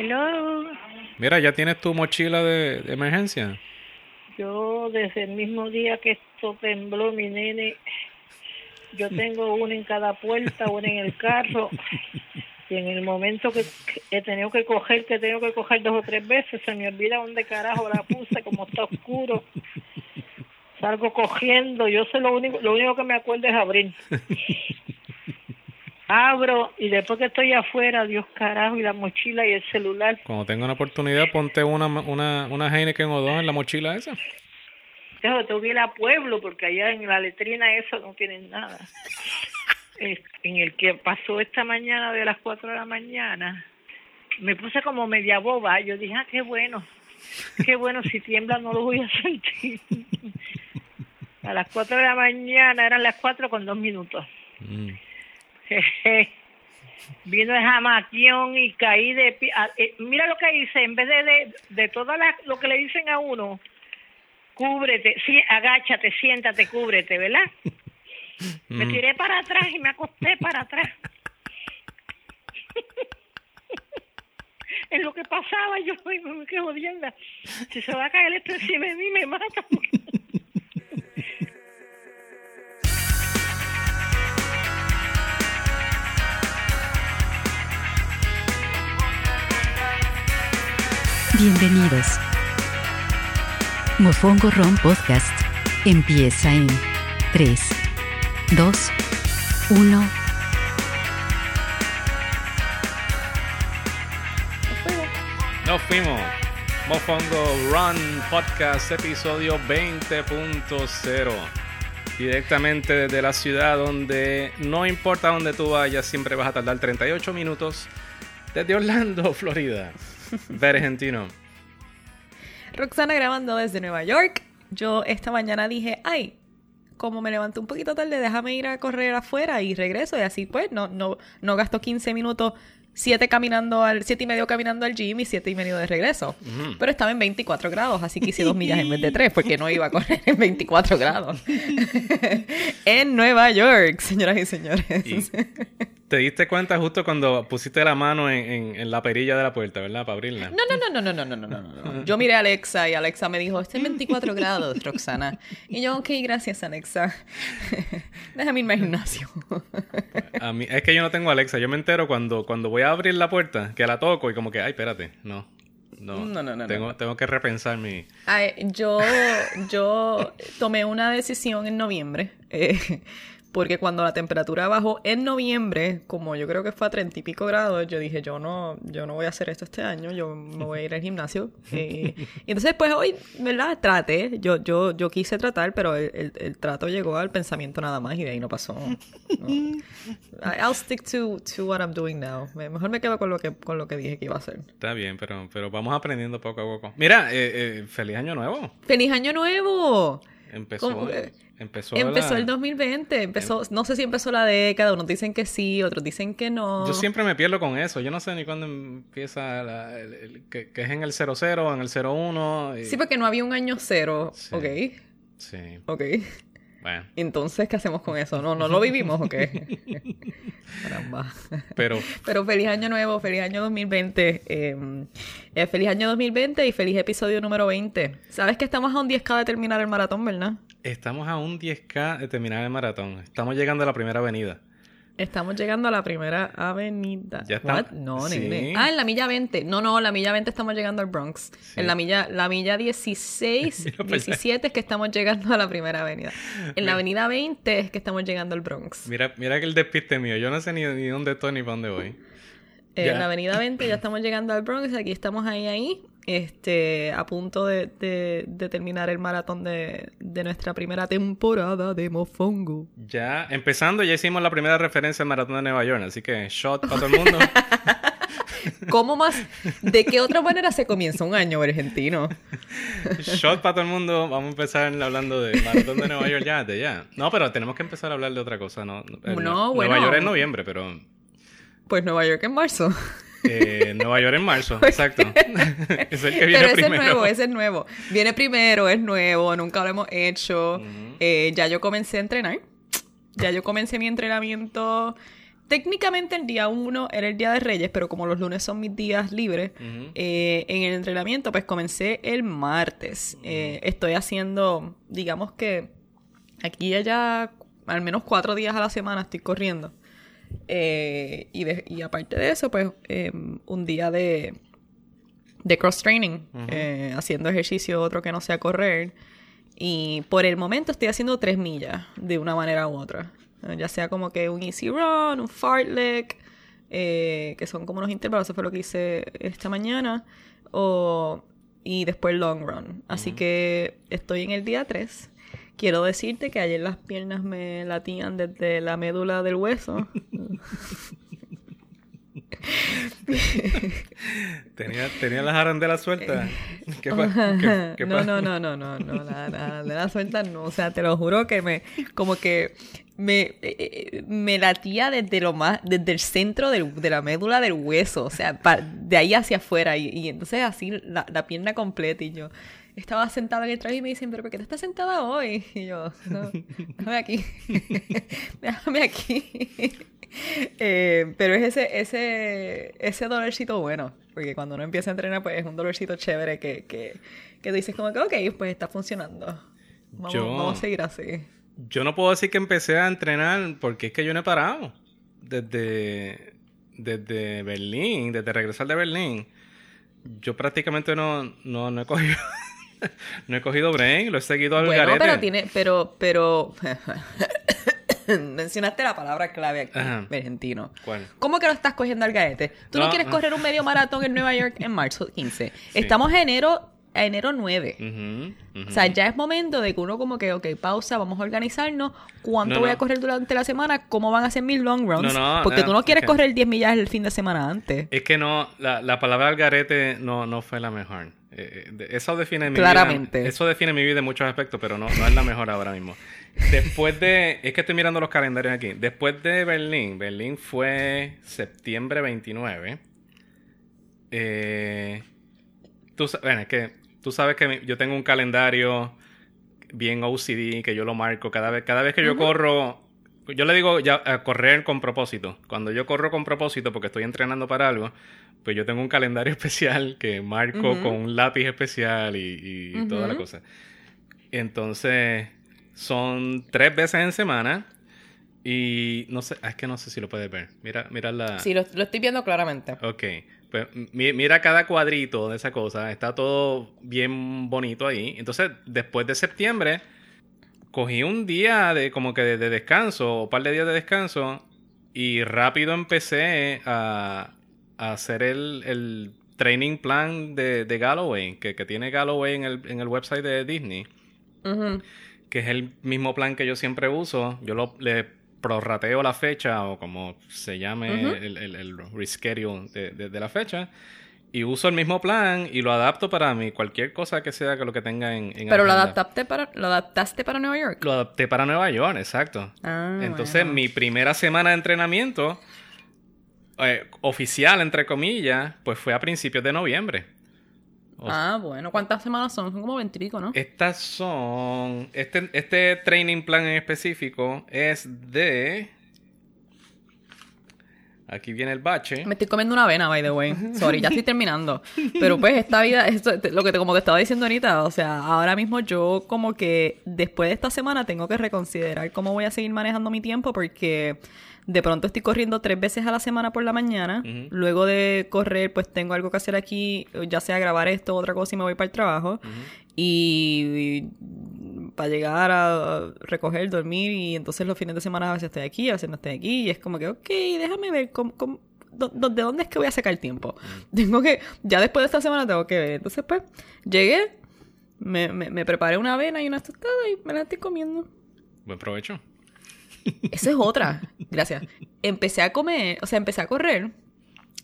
Hello. Mira, ¿ya tienes tu mochila de, de emergencia? Yo desde el mismo día que esto tembló mi nene, yo tengo una en cada puerta, una en el carro. Y en el momento que he tenido que coger, que tengo que coger dos o tres veces, se me olvida dónde carajo la puse, como está oscuro. Salgo cogiendo, yo sé lo único, lo único que me acuerdo es abrir. Abro y después que estoy afuera, Dios carajo, y la mochila y el celular. Cuando tenga una oportunidad, ponte una, una, una Heineken o dos en la mochila esa. Tengo, tengo que ir a pueblo porque allá en la letrina eso no tienen nada. En el que pasó esta mañana de las 4 de la mañana, me puse como media boba. Yo dije, ah, qué bueno, qué bueno, si tiembla no lo voy a sentir. A las 4 de la mañana, eran las 4 con dos minutos. Mm. Vino el jamaquión y caí de pie. Ah, eh, mira lo que hice, en vez de, de, de todo lo que le dicen a uno, cúbrete, sí, agáchate, siéntate, cúbrete, ¿verdad? Me Mm. tiré para atrás y me acosté para atrás. en lo que pasaba, yo me qué jodienda. Si se va a caer esto encima de mí, me mata. Bienvenidos. Mofongo Ron Podcast empieza en 3, 2, 1. Nos fuimos. Mofongo Run Podcast, episodio 20.0. Directamente desde la ciudad donde no importa dónde tú vayas, siempre vas a tardar 38 minutos. Desde Orlando, Florida. Ver argentino. Roxana grabando desde Nueva York. Yo esta mañana dije, ay, como me levanté un poquito tarde, déjame ir a correr afuera y regreso. Y así pues, no, no, no gasto 15 minutos, 7 caminando al, siete y medio caminando al gym y 7 y medio de regreso. Pero estaba en 24 grados, así que hice dos millas en vez de 3, porque no iba a correr en 24 grados. en Nueva York, señoras y señores. Y te diste cuenta justo cuando pusiste la mano en, en- en la perilla de la puerta, ¿verdad? Para abrirla. No, no, no, no, no, no, no, no, no. Yo miré a Alexa y Alexa me dijo, está en 24 grados, Roxana. Y yo, ok, gracias, Alexa. Déjame irme al gimnasio. A mí, es que yo no tengo Alexa. Yo me entero cuando, cuando voy a abrir la puerta, que la toco y como que, ay, espérate, no. No, No, no, no, tengo, no. tengo que repensar mi... Ay, yo, yo tomé una decisión en noviembre. eh, porque cuando la temperatura bajó en noviembre, como yo creo que fue a treinta y pico grados, yo dije, yo no, yo no voy a hacer esto este año, yo me voy a ir al gimnasio. Eh, y entonces, pues hoy, ¿verdad? Traté, yo, yo, yo quise tratar, pero el, el- el trato llegó al pensamiento nada más y de ahí no pasó. No. I'll stick to, to what I'm doing now. Me- Mejor me quedo con lo que, con lo que dije que iba a hacer. Está bien, pero, pero vamos aprendiendo poco a poco. Mira, eh, eh, feliz año nuevo. ¡Feliz Año Nuevo! Empezó, empezó, Empezó la- el 2020, empezó, no sé si empezó la década, unos dicen que sí, otros dicen que no. Yo siempre me pierdo con eso. Yo no sé ni cuándo empieza la- el- el- que, que es en el 00, en el 01. y- Sí, porque no había un año cero, Sí. ok, Sí, ok. Bueno. Entonces, ¿qué hacemos con eso? No, no lo vivimos, ok. Caramba. Pero Pero feliz año nuevo, feliz año 2020. eh, eh, feliz año 2020 y feliz episodio número 20. Sabes que estamos a un 10k de terminar el maratón, ¿verdad? estamos a un 10K de terminar el maratón. Estamos llegando a la primera avenida. Estamos llegando a la primera avenida. Ya está. What? No, Sí. nene. Ah, en la milla 20. No, no, la milla 20 estamos llegando al Bronx. Sí. En la milla, la milla 16, Mira para allá. 17 es que estamos llegando a la primera avenida. En la avenida 20 es que estamos llegando al Bronx. Mira, mira que el despiste mío. Yo no sé ni, ni dónde estoy ni para dónde voy. Eh. En la avenida 20 ya estamos llegando al Bronx. Aquí estamos ahí, ahí. Este, a punto de, de- de terminar el maratón de, de nuestra primera temporada de Mofongo. Ya, empezando, ya hicimos la primera referencia al maratón de Nueva York. Así que shot para todo el mundo. ¿Cómo más? ¿De qué otra manera se comienza un año argentino? Shot para todo el mundo. Vamos a empezar hablando de Maratón de Nueva York ya, de ya. No, pero tenemos que empezar a hablar de otra cosa, ¿no? No, Nueva. York es noviembre, pero Pues Nueva York en marzo. Eh, Nueva York en marzo, exacto. es el que viene Pero ese primero. es nuevo, ese es nuevo. Viene primero, es nuevo, nunca lo hemos hecho. Eh, ya yo comencé a entrenar. Ya yo comencé mi entrenamiento técnicamente el día 1 era el día de Reyes, pero como los lunes son mis días libres, eh, en el entrenamiento pues comencé el martes. Eh, estoy haciendo, digamos que aquí y allá, al menos cuatro días a la semana estoy corriendo. Eh, y, de- y aparte de eso, pues eh, un día de, de cross training, eh, haciendo ejercicio, otro que no sea correr. Y por el momento estoy haciendo tres millas de una manera u otra. Eh, Ya sea como que un easy run, un fartlek, que son como unos intervalos, eso fue lo que hice esta mañana. O, y después long run. Así que estoy en el día 3. Quiero decirte que ayer las piernas me latían desde la médula del hueso. Tenía, tenía las arandelas sueltas. ¿Qué, fue? ¿Qué- qué no, no, no, no, no, no, la, la, de la suelta no, o sea, te lo juro que me, como que me, eh, eh, me latía desde lo más, desde el centro del- de la médula del hueso, o sea, pa- de ahí hacia afuera, y, y entonces así la, la pierna completa, y yo estaba sentada en el traje y me dicen, pero ¿por qué te estás sentada hoy? Y yo, no, déjame aquí, déjame aquí. Eh, pero es ese, ese, ese dolorcito bueno, porque cuando uno empieza a entrenar, pues es un dolorcito chévere que, que, que dices como que, ok, pues está funcionando. Vamos, Yo- vamos a seguir así. Yo no puedo decir que empecé a entrenar porque es que yo no he parado. Desde, desde Berlín, desde regresar de Berlín. Yo prácticamente no, no, no he cogido. no he cogido brain, lo he seguido al Bueno, garete. pero tiene, pero, pero mencionaste la palabra clave aquí, Ajá. argentino. ¿Cuál? ¿Cómo que lo estás cogiendo al garete? Tú no, No, quieres correr un medio maratón en Nueva York en marzo 15. Estamos a enero, a enero 9. Ujú, ujú. O sea, ya es momento de que uno como que, ok, pausa, vamos a organizarnos. ¿Cuánto No, voy no. a correr durante la semana? ¿Cómo van a ser mis long runs? No, Porque tú no quieres correr 10 millas el fin de semana antes. Es que no, la, la palabra al garete no, no fue la mejor. Eh, eh, eso define mi Claramente. vida. Eso define mi vida en muchos aspectos, pero no, no es la mejor ahora mismo. Después de. Es que estoy mirando los calendarios aquí. Después de Berlín, Berlín fue septiembre 29. Eh, tú, bueno, es que tú sabes que mi- yo tengo un calendario bien OCD que yo lo marco cada vez, cada vez que yo corro. Yo le digo ya a correr con propósito. Cuando yo corro con propósito porque estoy entrenando para algo, pues yo tengo un calendario especial que marco con un lápiz especial y, y toda la cosa. Entonces, son tres veces en semana. Y no sé, es que no sé si lo puedes ver. Mira, mira la. Sí, lo, lo estoy viendo claramente. Ok, pues mi- mira cada cuadrito de esa cosa, está todo bien bonito ahí. Entonces, después de septiembre, cogí un día de como que de, de descanso, o un par de días de descanso, y rápido empecé a, a hacer el, el training plan de, de Galloway, que, que tiene Galloway en el, en el website de Disney Ujú. que es el mismo plan que yo siempre uso. Yo lo, le prorrateo la fecha o como se llame Ujú. el, el, el reschedule de, de- de la fecha. Y uso el mismo plan y lo adapto para mí, cualquier cosa que sea que lo que tenga en, en Pero lo adaptaste para, lo adaptaste para Nueva York. Lo adapté para Nueva York, exacto. Ah, Entonces, mi primera semana de entrenamiento eh, oficial, entre comillas, pues fue a principios de noviembre. O Ah, bueno. ¿Cuántas semanas son? Son como 20 y pico, ¿no? Estas son. Este, este training plan en específico es de. Aquí viene el bache. Me estoy comiendo una avena, by the way. Sorry, ya estoy terminando. Pero pues esta vida, esto, lo que te, como te estaba diciendo ahorita, o sea, ahora mismo yo como que después de esta semana tengo que reconsiderar cómo voy a seguir manejando mi tiempo porque de pronto estoy corriendo tres veces a la semana por la mañana. Luego de correr, pues tengo algo que hacer aquí, ya sea grabar esto, otra cosa y me voy para el trabajo. Y, para llegar a recoger, dormir y entonces los fines de semana a veces estoy aquí, a veces no estoy aquí y es como que, ok, déjame ver cómo, cómo- de dónde es que voy a sacar tiempo. Tengo que, ya después de esta semana tengo que ver. Entonces pues llegué, me, me, me preparé una avena y una tostada y me la estoy comiendo. Buen provecho. Esa es otra. Gracias. Empecé a comer, o sea, empecé a correr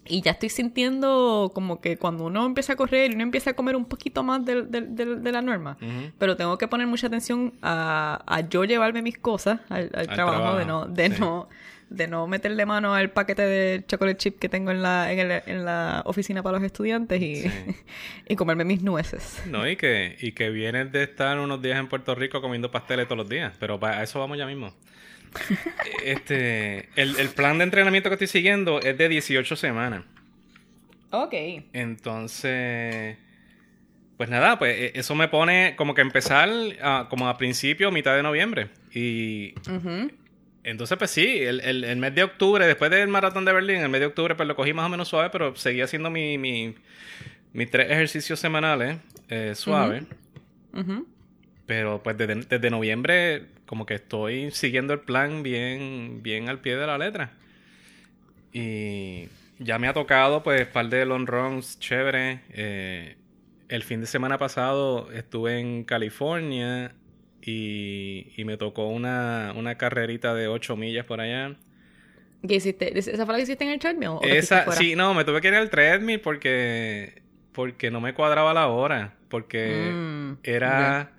y ya estoy sintiendo como que cuando uno empieza a correr y uno empieza a comer un poquito más del- del- del- de la norma. Pero tengo que poner mucha atención a, a yo llevarme mis cosas al, al trabajo, de no, de sí. no, de no meterle mano al paquete de chocolate chip que tengo en la, en, el- en la oficina para los estudiantes y, Sí. y comerme mis nueces. No, y que, y que vienes de estar unos días en Puerto Rico comiendo pasteles todos los días. Pero para eso vamos ya mismo. Este, el, el plan de entrenamiento que estoy siguiendo es de 18 semanas. Ok. Entonces, pues nada, pues e- eso me pone como que empezar a- como a principio, mitad de noviembre. Y entonces, pues sí, el, el- el mes de octubre, después del maratón de Berlín, el mes de octubre, pues lo cogí más o menos suave, pero seguía haciendo mi, mi- mis tres ejercicios semanales eh, suave. Pero pues desde, desde noviembre como que estoy siguiendo el plan bien, bien al pie de la letra. Y ya me ha tocado pues par de long runs chévere. Eh, el fin de semana pasado estuve en California y, y me tocó una, una carrerita de 8 millas por allá. ¿Qué hiciste? ¿Esa fue la que hiciste en el treadmill? ¿O te fuiste Esa, sí, no, me tuve que ir al treadmill porque, porque no me cuadraba la hora. Porque Mm, era...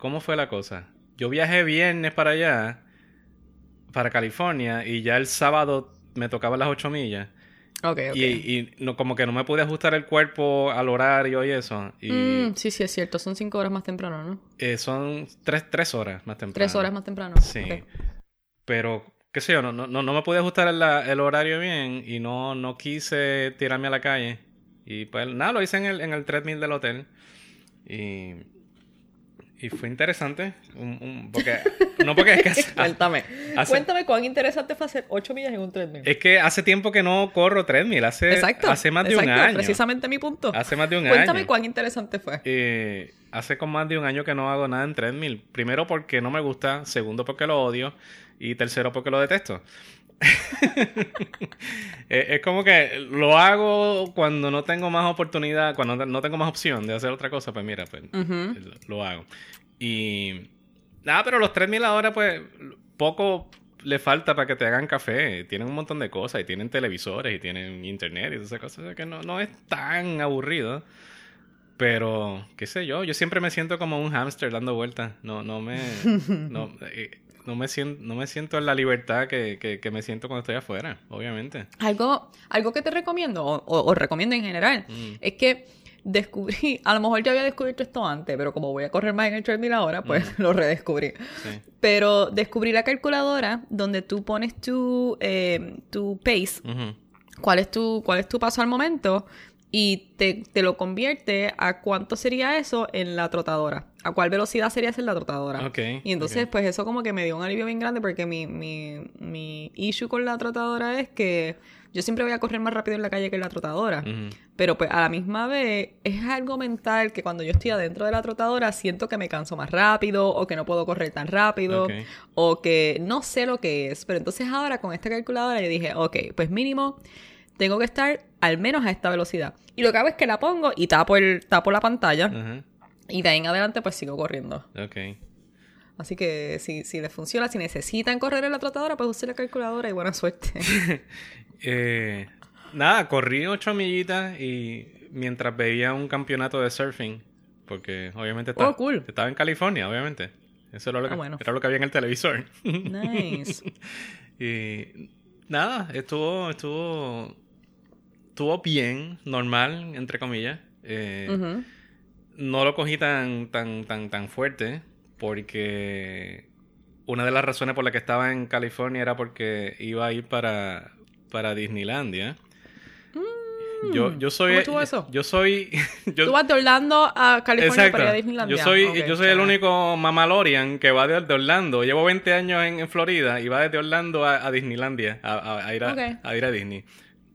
¿Cómo fue la cosa? Yo viajé viernes para allá, para California, y ya el sábado me tocaba las 8 millas. Ok, ok. Y, y no, como que no me pude ajustar el cuerpo al horario y eso. Y Mm, sí, sí, es cierto. Son cinco horas más temprano, ¿no? eh, son tres, tres horas más temprano. Tres horas más temprano. Sí. Pero, qué sé yo, no, no, no no me pude ajustar el, el horario bien y no, no quise tirarme a la calle. Y pues nada, lo hice en el, en el treadmill del hotel. Y, y fue interesante. Un, un- porque, no porque es que hace, Cuéntame. hace- Cuéntame cuán interesante fue hacer 8 millas en un treadmill. es que hace tiempo que no corro treadmill. Hace, exacto. hace más de un año. precisamente mi punto. Hace más de un Cuéntame año. cuán interesante fue. Eh, hace con más de un año que no hago nada en treadmill. Primero porque no me gusta, segundo porque lo odio y tercero porque lo detesto. Es como que lo hago cuando no tengo más oportunidad, cuando no tengo más opción de hacer otra cosa, pues mira, pues Ujú. lo, lo hago. Y nada, pero los 3000 ahora pues poco le falta para que te hagan café. Tienen un montón de cosas y tienen televisores y tienen internet y todas esas cosas. o sea que no, no es tan aburrido. Pero, qué sé yo, yo siempre me siento como un hámster dando vueltas. No, no me. No, eh, no me siento, no me siento en la libertad que, que, que me siento cuando estoy afuera, obviamente. Algo, algo que te recomiendo, o, o- o recomiendo en general, Mm. es que descubrí, a lo mejor ya había descubierto esto antes, pero como voy a correr más en el treadmill ahora, pues lo redescubrí. Sí. Pero descubrí la calculadora donde tú pones tu, eh, tu pace, cuál es tu, cuál es tu paso al momento, y te, te lo convierte a cuánto sería eso en la trotadora. A cuál velocidad sería hacer la trotadora. Y entonces, pues eso como que me dio un alivio bien grande porque mi, mi, mi issue con la trotadora es que yo siempre voy a correr más rápido en la calle que en la trotadora. Pero pues a la misma vez es algo mental que cuando yo estoy adentro de la trotadora siento que me canso más rápido o que no puedo correr tan rápido o que no sé lo que es. Pero entonces ahora con esta calculadora yo dije, ok, pues mínimo tengo que estar al menos a esta velocidad. Y lo que hago es que la pongo y tapo, el, tapo la pantalla. Y de ahí en adelante pues sigo corriendo. Ok. Así que si, si les funciona, si necesitan correr en la trotadora, pues usen la calculadora y buena suerte. Eh, nada, corrí ocho millitas y mientras veía un campeonato de surfing, porque obviamente estaba, Oh, cool. estaba en California, obviamente. Eso era lo, que, Ah, bueno. era lo que había en el televisor. nice. y nada, estuvo, estuvo, estuvo bien, normal, entre comillas. Eh. No lo cogí tan, tan, tan, tan fuerte porque una de las razones por las que estaba en California era porque iba a ir para, para Disneylandia. Yo, yo soy. Mm. ¿Cómo estuvo eso? Yo soy. yo- Tú vas de Orlando a California Exacto. para ir a Disneylandia. Yo soy, yo soy el único mamalorian que va de, de Orlando. Llevo 20 años en, en Florida y va desde Orlando a, a Disneylandia, a, a- a ir a ir a Disney.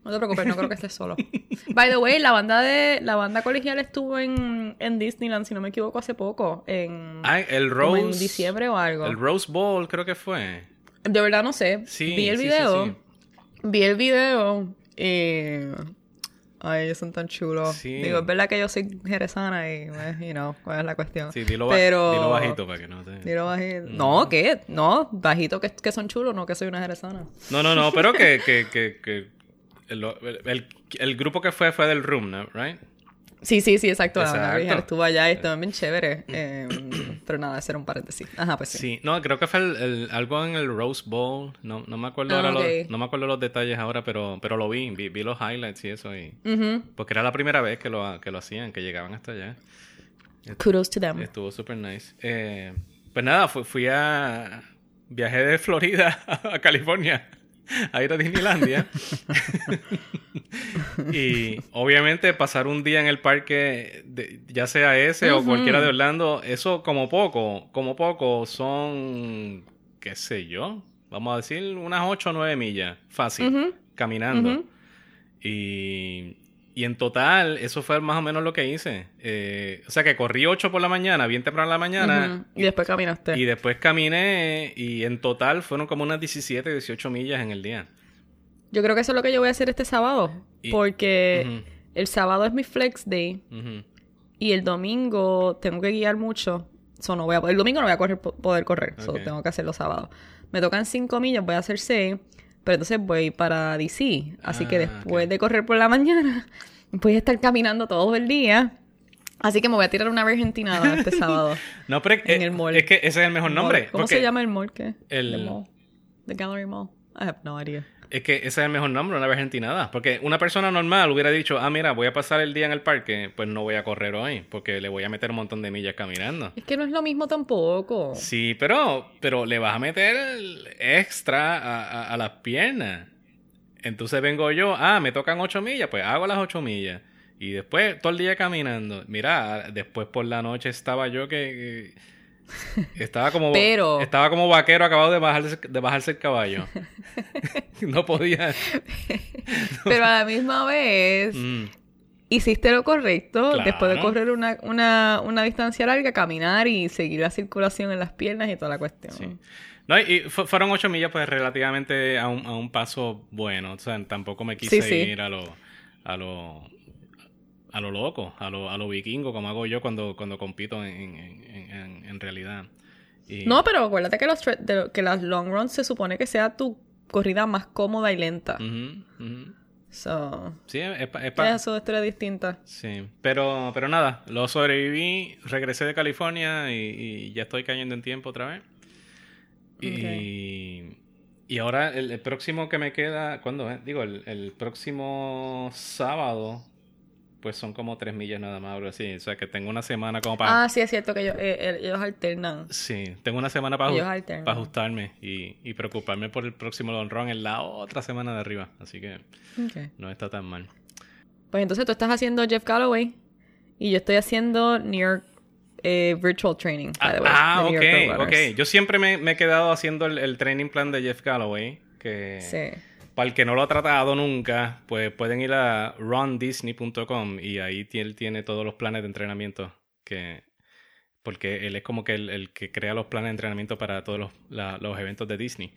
No te preocupes, no creo que estés solo. By the way, la banda de la banda colegial estuvo en, en Disneyland, si no me equivoco, hace poco. En, Ah, el Rose. en diciembre o algo. El Rose Bowl creo que fue. De verdad no sé. Sí, vi el sí, video. sí. Vi el video. Ay, ellos son tan chulos. Sí. Digo, es verdad que yo soy jerezana y, eh, you know, cuál es la cuestión. Sí, dilo, Pero... dilo bajito para que no te... Dilo bajito. Mm. No, ¿qué? No, bajito que, que son chulos, no que soy una jerezana. No, no, no, pero que, que, que, que el, el- el grupo que fue fue del Room, ¿no? Right? Sí, sí, sí, exacto. Estuvo allá y estuvo bien chévere. Eh, pero nada, era un paréntesis. Ajá, pues sí. Sí, no, creo que fue el- el- algo en el Rose Bowl. No, no me acuerdo Ah, ahora ok. los, no me acuerdo los detalles ahora, pero, pero lo vi, vi, vi los highlights y eso. Y, porque era la primera vez que lo, que lo hacían, que llegaban hasta allá. Kudos to them. Estuvo super nice. Eh, pues nada, fui, fui a, viajé de Florida a California a ir a Disneylandia. y obviamente pasar un día en el parque, ya sea ese o cualquiera de Orlando, eso como poco, como poco son, qué sé yo, vamos a decir unas 8 o 9 millas, fácil, caminando. Y y en total, eso fue más o menos lo que hice. Eh, o sea que corrí 8 por la mañana, bien temprano en la mañana. Y después caminaste. Y después caminé y en total fueron como unas 17, 18 millas en el día. Yo creo que eso es lo que yo voy a hacer este sábado. porque el sábado es mi flex day. Y el domingo tengo que guiar mucho. So, no voy a, el domingo no voy a correr, poder correr. tengo que hacerlo sábado. Me tocan 5 millas, voy a hacer 6. Pero entonces voy para DC. Así que ah, después de correr por la mañana, voy a estar caminando todo el día. Así que me voy a tirar una argentinada este sábado. no, pero en el mall. es que ese es el mejor nombre. ¿Cómo se llama el mall? ¿qué? El... The, mall. The Gallery Mall. I have no idea. Es que ese es el mejor nombre, una argentinada. Porque una persona normal hubiera dicho, ah, mira, voy a pasar el día en el parque, pues no voy a correr hoy, porque le voy a meter un montón de millas caminando. Es que no es lo mismo tampoco. Sí, pero, pero le vas a meter extra a, las piernas. Entonces vengo yo, ah, me tocan ocho millas, pues hago las ocho millas. Y después todo el día caminando. Mira, después por la noche estaba yo que estaba como, estaba como vaquero acabado de bajarse, de bajarse el caballo. no podía. Pero a la misma vez, mm. hiciste lo correcto. Después de correr una, una, una, distancia larga, caminar y seguir la circulación en las piernas y toda la cuestión. No, y fueron ocho millas, pues relativamente a un, a un paso bueno. O sea, tampoco me quise ir a lo, a lo a lo loco, a lo, a lo vikingo, como hago yo cuando, cuando compito en, realidad. No, pero acuérdate que, los que las long runs se supone que sea tu corrida más cómoda y lenta. So, sí, es, Eso es distinta. Sí, pero, pero nada, lo sobreviví, regresé de California y, ya estoy cayendo en tiempo otra vez. Y, y ahora el, próximo que me queda, ¿cuándo? Digo, el, el próximo sábado pues son como tres millas nada más, algo así. O sea, que tengo una semana como para... Ah, sí, es cierto que ellos, eh, ellos alternan. Sí, tengo una semana para, para ajustarme y, y, preocuparme por el próximo long run en la otra semana de arriba. Así que no está tan mal. Pues entonces tú estás haciendo Jeff Galloway y yo estoy haciendo New York eh, Virtual Training. ah, ok, ok. Yo siempre me, me, he quedado haciendo el, el training plan de Jeff Galloway. Que... Sí para el que no lo ha tratado nunca, pues pueden ir a rundisney.com y ahí él tiene todos los planes de entrenamiento que porque él es como que el, que crea los planes de entrenamiento para todos los, los, eventos de Disney.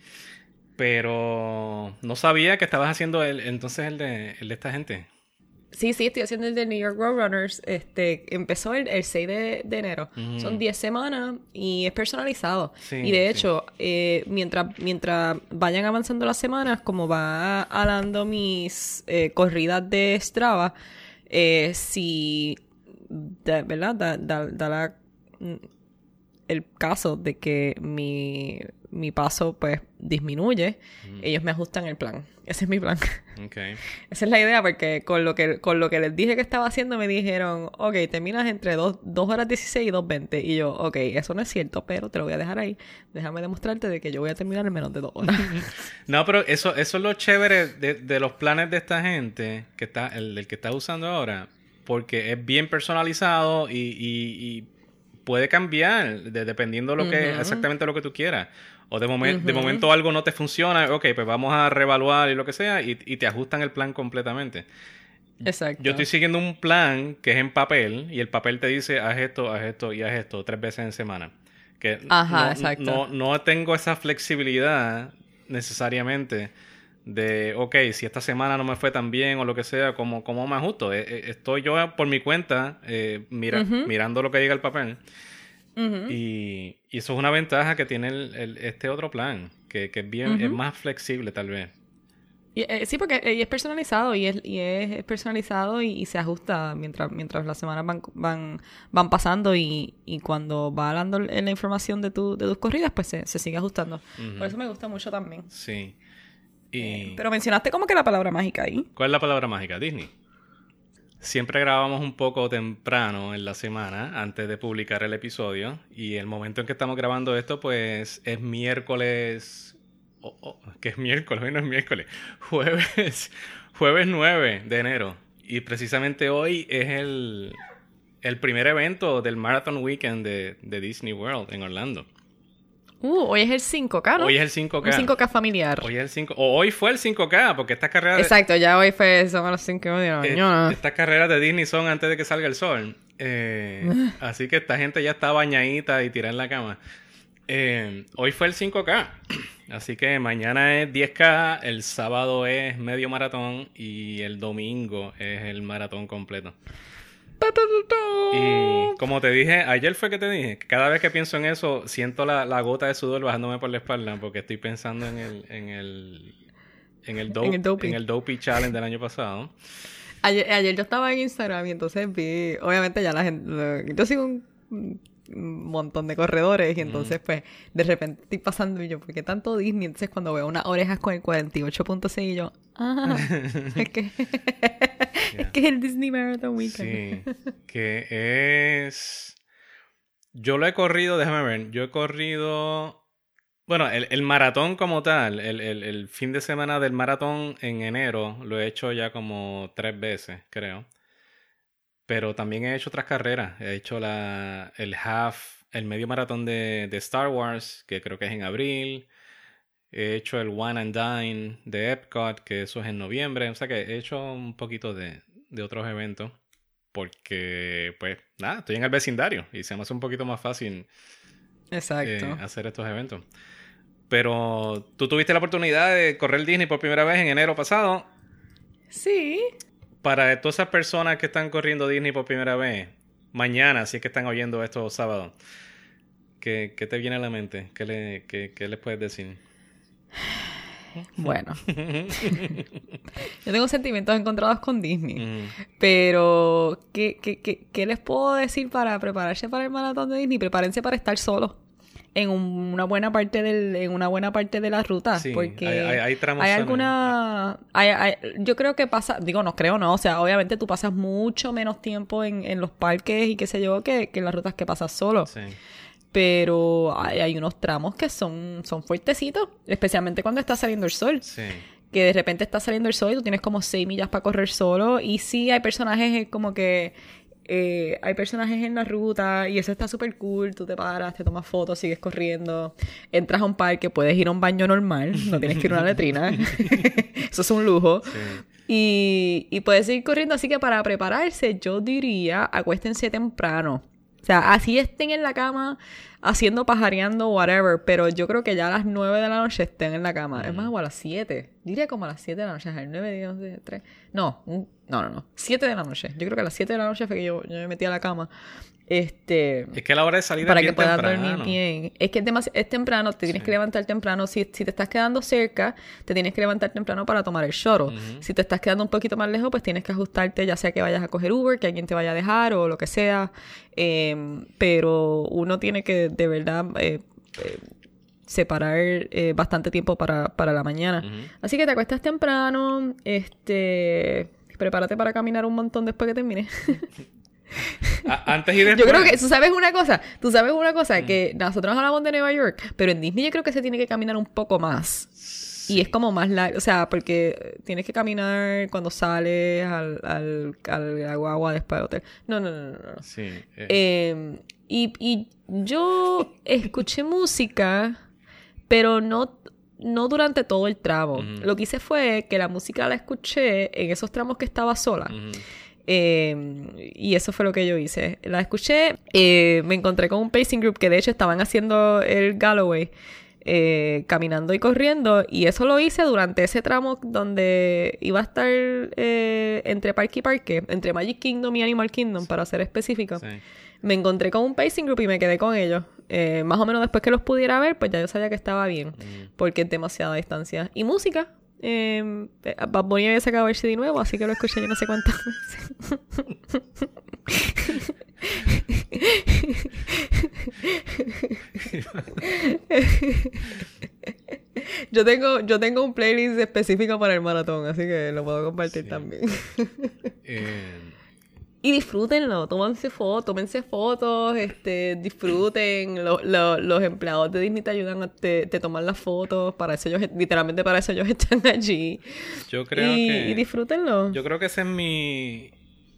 Pero no sabía que estabas haciendo el, entonces el de, el de esta gente. Sí, sí, estoy haciendo el de New York Roadrunners. Este, empezó el, 6 de, enero. Son 10 semanas y es personalizado. y de hecho, eh, mientras, mientras vayan avanzando las semanas, como va alando mis eh, corridas de Strava, eh, si, ¿verdad? Da, da, la, mm, el caso de que mi, mi paso pues disminuye, ellos me ajustan el plan. Ese es mi plan. Okay. Esa es la idea, porque con lo que, con lo que les dije que estaba haciendo, me dijeron, ok, terminas entre 2 horas 16 y 2.20. Y yo, ok, eso no es cierto, pero te lo voy a dejar ahí. Déjame demostrarte de que yo voy a terminar en menos de 2 horas. no, pero eso, eso es lo chévere de, los planes de esta gente, que está, el, que está usando ahora, porque es bien personalizado y, puede cambiar dependiendo lo que, exactamente lo que tú quieras. O de, de momento algo no te funciona, ok, pues vamos a reevaluar y lo que sea, y, te ajustan el plan completamente. Exacto. Yo estoy siguiendo un plan que es en papel, y el papel te dice, haz esto, haz esto y haz esto tres veces en semana. Que Ajá, no, exacto. No, tengo esa flexibilidad necesariamente de, ok, si esta semana no me fue tan bien o lo que sea, ¿cómo, cómo me ajusto? Eh, eh, estoy yo por mi cuenta eh, mira, mirando lo que diga el papel y, eso es una ventaja que tiene el, este otro plan, que, es bien, es más flexible tal vez. Eh, sí, porque es personalizado y es, y es personalizado y, se ajusta mientras, mientras las semanas van, van, van pasando y, cuando va hablando la información de, tu, de tus corridas, pues se, sigue ajustando. Por eso me gusta mucho también. Sí. Pero mencionaste como que la palabra mágica ahí. ¿Cuál es la palabra mágica? Disney. siempre grabamos un poco temprano en la semana antes de publicar el episodio. Y el momento en que estamos grabando esto, pues es miércoles. Oh, oh, que es miércoles, hoy no es miércoles. Jueves, jueves 9 de enero. Y precisamente hoy es el, el primer evento del Marathon Weekend de, de Disney World en Orlando. Uh, hoy es el 5K, ¿no? Hoy es el 5K. Un 5K familiar. Hoy es el 5 o hoy fue el 5K, porque estas carreras... Exacto, ya hoy fue, son las 5 de la eh, mañana. estas carreras de Disney son antes de que salga el sol. Eh, así que esta gente ya está bañadita y tirada en la cama. Eh, hoy fue el 5K. Así que mañana es 10K, el sábado es medio maratón y el domingo es el maratón completo. Y como te dije, ayer fue que te dije, cada vez que pienso en eso, siento la, la gota de sudor bajándome por la espalda porque estoy pensando en el, en el, en el, dope, En el dopey. en el dopey challenge del año pasado. Ayer, ayer yo estaba en Instagram y entonces vi, obviamente ya la gente, yo sigo un, un montón de corredores y entonces pues de repente estoy pasando y yo, ¿por qué tanto Disney? Entonces cuando veo unas orejas con el 48.6 y yo, ah, es que es que es el Disney Marathon Weekend. Sí, que es... Yo lo he corrido, déjame ver, yo he corrido... Bueno, el, el maratón como tal, el, el- el fin de semana del maratón en enero, lo he hecho ya como tres veces, creo. Pero también he hecho otras carreras. He hecho la, el half, el medio maratón de, de Star Wars, que creo que es en abril. He hecho el One and Dine de Epcot, que eso es en noviembre. O sea que he hecho un poquito de, de otros eventos. Porque, pues, nada, estoy en el vecindario y se me hace un poquito más fácil Exacto. eh, hacer estos eventos. Pero tú tuviste la oportunidad de correr Disney por primera vez en enero pasado. Sí. Para todas esas personas que están corriendo Disney por primera vez, mañana, si es que están oyendo esto sábado, ¿qué, qué te viene a la mente? ¿Qué, le, qué, qué les puedes decir? Bueno. Yo tengo sentimientos encontrados con Disney. Mm, Pero, ¿qué, qué, qué, qué les puedo decir para prepararse para el maratón de Disney? Prepárense para estar solos en un- una buena parte del, en una buena parte de la ruta. Sí, porque hay- hay- hay tramos hay alguna. hay- yo creo que pasa, digo, no creo, no. O sea, obviamente tú pasas mucho menos tiempo en, en los parques y qué sé yo que, que en las rutas que pasas solo. sí. Pero hay, unos tramos que son, son fuertecitos, especialmente cuando está saliendo el sol Sí. que de repente está saliendo el sol y tú tienes como 6 millas para correr solo. Y sí, hay personajes eh, como que. Eh, hay personajes en la ruta y eso está súper cool. Tú te paras, te tomas fotos, sigues corriendo. Entras a un parque, puedes ir a un baño normal, no tienes que ir a una letrina. eso es un lujo. Sí. Y, y puedes seguir corriendo. Así que para prepararse, yo diría, acuéstense temprano. Sea, así estén en la cama haciendo pajareando, whatever. Pero yo creo que ya a las 9 de la noche estén en la cama. Es más, o a las 7. Diría como a las 7 de la noche. A las 9, 10, 11, 3. No, no, no, no. 7 de la noche. Yo creo que a las 7 de la noche fue que yo, yo me metí a la cama. Este Es que la hora de salir para es que puedas temprano. dormir bien. Es que es, es temprano, te tienes que levantar temprano. Si, si te estás quedando cerca, te tienes que levantar temprano para tomar el shuttle. Si te estás quedando un poquito más lejos, pues tienes que ajustarte, ya sea que vayas a coger Uber, que alguien te vaya a dejar o lo que sea. Eh, pero uno tiene que de verdad eh, eh, separar eh, bastante tiempo para, para la mañana. Así que te acuestas temprano, este... Prepárate para caminar un montón después que termines. A- antes y después. Yo creo que, tú sabes una cosa, tú sabes una cosa, que nosotros hablamos de Nueva York, pero en Disney yo creo que se tiene que caminar un poco más. Y es como más largo, o sea, porque tienes que caminar cuando sales al, al, al, la guagua después del hotel. No, no, no, no. no. Sí. eh, Eh, y, y yo escuché música, pero no, no durante todo el tramo. Lo que hice fue que la música la escuché en esos tramos que estaba sola. Eh, y eso fue lo que yo hice. La escuché, eh, me encontré con un pacing group que de hecho estaban haciendo el Galloway, eh, caminando y corriendo, y eso lo hice durante ese tramo donde iba a estar eh, entre parque y parque, entre Magic Kingdom y Animal Kingdom, para ser específico. Sí. Me encontré con un pacing group y me quedé con ellos. Eh, más o menos después que los pudiera ver, pues ya yo sabía que estaba bien, porque es demasiada distancia. Y música. Eh, eh, Bad Bunny había sacado el CD nuevo, así que lo escuché yo no sé cuántas veces. yo tengo, yo tengo un playlist específico para el maratón, así que lo puedo compartir Sí. también. Eh, y disfrútenlo, tómense fotos, tómense fotos, este, disfruten, lo- lo- los empleados de Disney te ayudan a te, te toman las fotos, para eso ellos, literalmente para eso ellos están allí. Yo creo y, que... y disfrútenlo. Yo creo que ese es mi...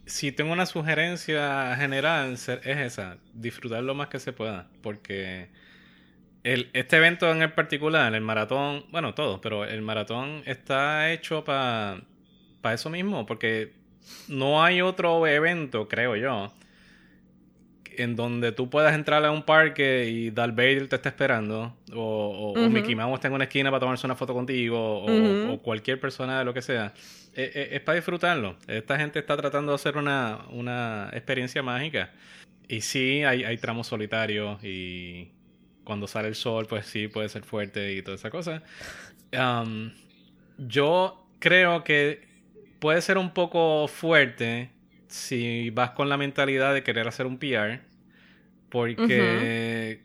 Si tengo una sugerencia general, es esa. Disfrutar lo más que se pueda. Porque el, este evento en el particular, el maratón, bueno, todo, pero el maratón está hecho para eso mismo. Porque no hay otro evento, creo yo, en donde tú puedas entrar a un parque y Darth Vader te está esperando, o, o- o Ujú. Mickey Mouse está en una esquina para tomarse una foto contigo, o, cualquier persona de lo que sea. Eh, eh, es para disfrutarlo. Esta gente está tratando de hacer una, una experiencia mágica. Y sí, hay, hay tramos solitarios y cuando sale el sol, pues sí, puede ser fuerte y toda esa cosa. Um, yo creo que puede ser un poco fuerte si vas con la mentalidad de querer hacer un PR. Porque,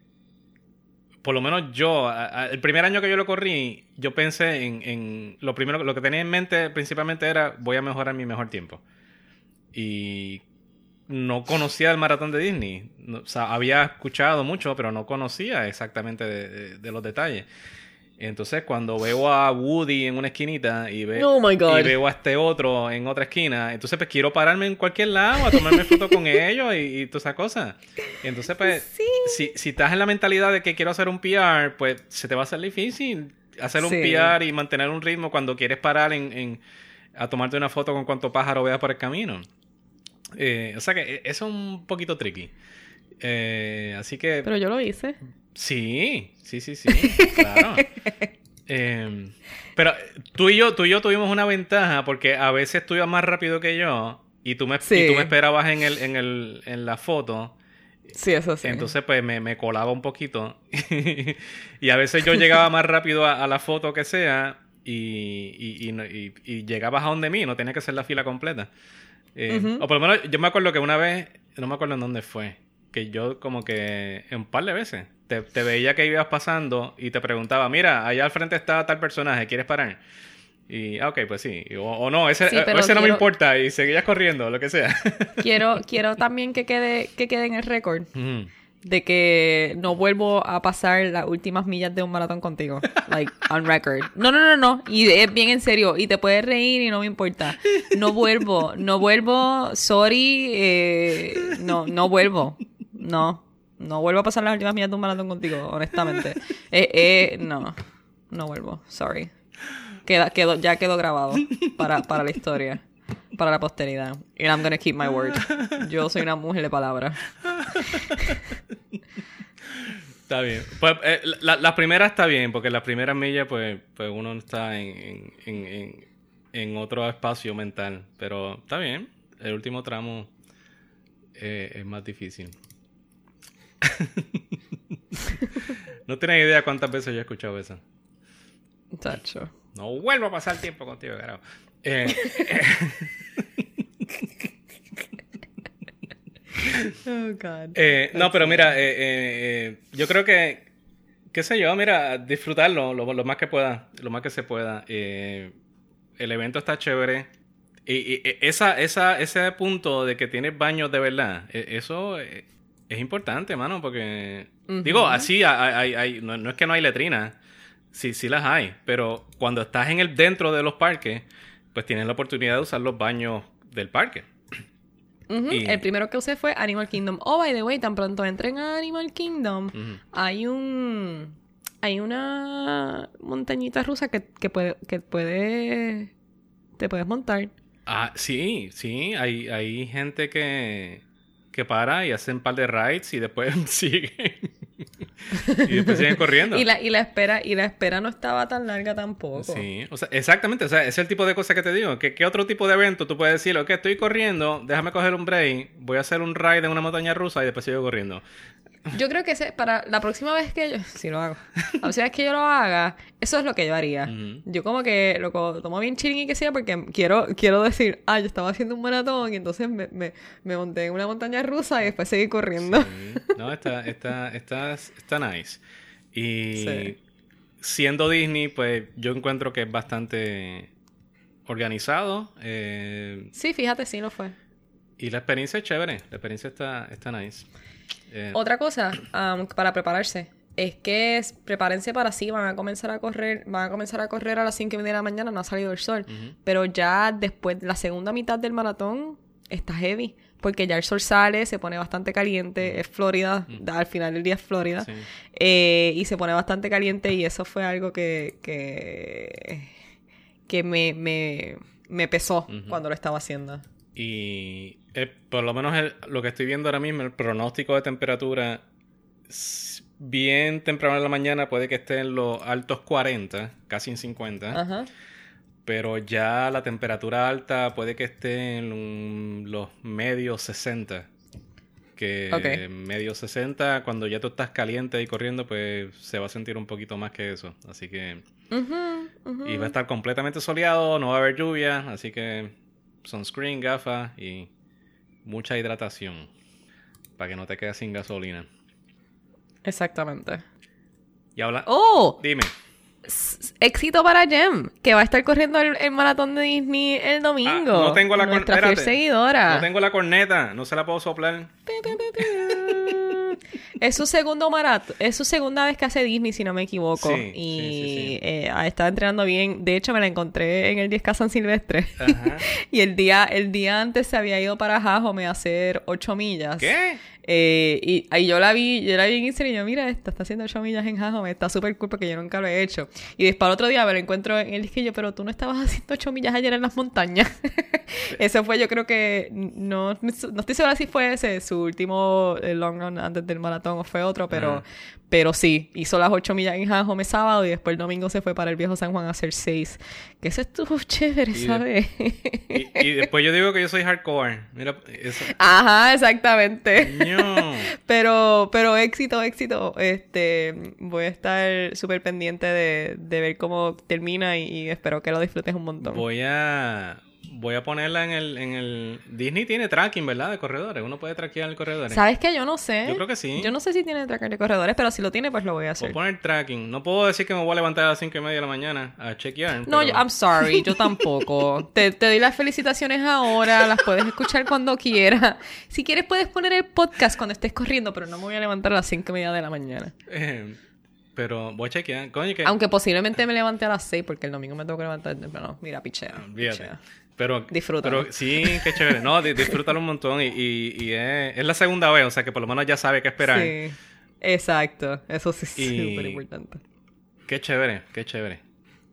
por lo menos yo, a- a- el primer año que yo lo corrí, yo pensé en, en- lo primero, lo que tenía en mente principalmente era voy a mejorar mi mejor tiempo. Y no conocía el maratón de Disney. No- o sea, había escuchado mucho, pero no conocía exactamente de, de- de los detalles. Entonces, cuando veo a Woody en una esquinita y, ve- Oh y veo a este otro en otra esquina, entonces pues quiero pararme en cualquier lado a tomarme foto con ellos y, y todas esas cosas. Entonces, pues, si, si estás en la mentalidad de que quiero hacer un PR, pues se te va a hacer difícil hacer un. PR y mantener un ritmo cuando quieres parar en, en- a tomarte una foto con cuanto pájaro veas por el camino. Eh, o sea que eh, eso es un poquito tricky. Eh, así que Pero yo lo hice. Sí, sí, sí, sí, claro. Eh, pero tú y yo, tú y yo tuvimos una ventaja porque a veces tú ibas más rápido que yo y tú me, y tú me esperabas en el, en el, en la foto. Sí, eso sí. Entonces, pues me, me colaba un poquito. y a veces yo llegaba más rápido a, a la foto que sea y, y, y y- y llegabas a donde mí, no tenía que ser la fila completa. Eh, Ujú. O por lo menos yo me acuerdo que una vez, no me acuerdo en dónde fue, que yo como que un par de veces te, te veía que ibas pasando y te preguntaba, mira, allá al frente está tal personaje, ¿quieres parar? Y, ah, ok, pues sí. O, o no, ese, Sí, pero ese no me quiero- importa y seguías corriendo, lo que sea. Quiero, quiero también que quede, que quede en el récord de que no vuelvo a pasar las últimas millas de un maratón contigo. Like, on record. No, no, no, no. Y es bien en serio. Y te puedes reír y no me importa. No vuelvo. No vuelvo. Sorry. eh, no, no vuelvo. No. No vuelvo a pasar las últimas millas de un maratón contigo, honestamente. Eh, eh, no. No vuelvo. Sorry. Queda, quedó, ya quedó grabado para, para la historia. Para la posteridad. And I'm gonna keep my word. Yo soy una mujer de palabra. Está bien. Pues eh, la, la primera está bien, porque la primera milla, pues, pues uno está en, en, en, en- en otro espacio mental. Pero está bien. El último tramo eh, es más difícil. no tienes idea cuántas veces yo he escuchado eso. Tacho. No vuelvo a pasar tiempo contigo, carajo. Eh, Oh, God. Eh, no, pero mira, eh, eh, eh, yo creo que, qué sé yo, mira, disfrutarlo lo, lo más que pueda, lo más que se pueda. Eh, el evento está chévere. Y, y- y esa, esa, ese punto de que tienes baños de verdad, eh, eso eh, es importante, mano, porque, digo, así, hay, hay- hay- no, no es que no hay letrinas, sí, sí las hay, pero cuando estás en el dentro de los parques, pues tienes la oportunidad de usar los baños del parque. Y- El primero que usé fue Animal Kingdom. Oh, by the way, tan pronto entren a Animal Kingdom, hay un... Hay una montañita rusa que, que puede... Que puede... Te puedes montar. Ah, sí, sí, hay, hay gente que, que para y hacen un par de rides y después siguen. y después siguen corriendo. Y la, y la espera y la espera no estaba tan larga tampoco. Sí, o sea, exactamente, o sea, ese es el tipo de cosa que te digo. ¿Qué, qué otro tipo de evento tú puedes decir? Ok, estoy corriendo, déjame coger un break, voy a hacer un ride en una montaña rusa y después sigo corriendo. Yo creo que ese, para la próxima vez que yo... Sí, lo hago. La próxima vez que yo lo haga, eso es lo que yo haría. Yo como que lo tomo bien chilling y que sea porque quiero, quiero decir, ah, yo estaba haciendo un maratón y entonces me, me, me monté en una montaña rusa y después seguí corriendo. Sí. No, está, está, está, está nice. Y Sí. siendo Disney, pues yo encuentro que es bastante organizado. eh, Sí, fíjate, sí lo fue. Y la experiencia es chévere, la experiencia está, está nice. Eh, Otra cosa um, para prepararse es que es- prepárense para sí, van a comenzar a correr, van a comenzar a correr a las 5 y media de la mañana, no ha salido el sol, pero ya después, la segunda mitad del maratón está heavy, porque ya el sol sale, se pone bastante caliente, es Florida, al final del día es Florida, Sí. eh, y se pone bastante caliente y eso fue algo que, que, que me, me, me pesó cuando lo estaba haciendo. Y eh, por lo menos el- lo que estoy viendo ahora mismo, el pronóstico de temperatura, bien temprano en la mañana puede que esté en los altos 40, casi en 50, Ajá. pero ya la temperatura alta puede que esté en un- los medios 60. Que Ok. medios 60, cuando ya tú estás caliente y corriendo, pues se va a sentir un poquito más que eso. Así que... Ujú. Y va a estar completamente soleado, no va a haber lluvia, así que sunscreen, gafas y mucha hidratación para que no te quedes sin gasolina. Exactamente. Y habla... ¡Oh! Dime. Éxito para Jem, que va a estar corriendo el, el maratón de Disney el domingo. Ah, no tengo la cor- Nuestra fiel espérate. seguidora. No tengo la corneta, no se la puedo soplar. Es su segundo maratón, es su segunda vez que hace Disney, si no me equivoco. Sí, y sí, sí, eh, ha estado entrenando bien. De hecho, me la encontré en el 10K San Silvestre. Ajá. y el día, el día antes se había ido para Jajome a hacer 8 millas. ¿Qué? Eh, y ahí yo la vi, yo la vi en Instagram y yo, mira, esta está haciendo 8 millas en Jajome, está súper cool porque yo nunca lo he hecho. Y después al otro día me lo encuentro en el disquillo, pero tú no estabas haciendo 8 millas ayer en las montañas. Eso fue, yo creo que, no, no estoy segura si fue ese su último long run antes del maratón o fue otro, pero, pero sí, hizo las 8 millas en Jajome sábado y después el domingo se fue para el viejo San Juan a hacer 6. Que eso estuvo chévere, Y de- ¿sabes? Y, y después yo digo que yo soy hardcore. Mira, eso. Ajá, exactamente. Pero, pero éxito, éxito. Este, voy a estar súper pendiente de, de ver cómo termina y, y espero que lo disfrutes un montón. Voy a. Voy a ponerla en el, en el. Disney tiene tracking, ¿verdad? De corredores. Uno puede traquear el corredor. ¿Sabes qué? Yo no sé. Yo creo que sí. Yo no sé si tiene tracker de corredores, pero si lo tiene, pues lo voy a Voy hacer. a poner tracking. No puedo decir que me voy a levantar a las 5 y media de la mañana a chequear. No, pero- yo- I'm sorry, yo tampoco. te, te doy las felicitaciones ahora, las puedes escuchar cuando quieras. Si quieres, puedes poner el podcast cuando estés corriendo, pero no me voy a levantar a las cinco y media de la mañana. Eh, pero voy a chequear. Coño, que. Aunque posiblemente me levante a las 6 porque el domingo me tengo que levantar. Pero no, mira, pichea. Pichea. Pero, Disfrútalo. Pero sí, qué chévere. No, di- disfrútalo un montón. Y, y, y es, es la segunda vez, o sea que por lo menos ya sabe qué esperar. Sí, exacto. Eso sí es Y- súper importante. Qué chévere, qué chévere.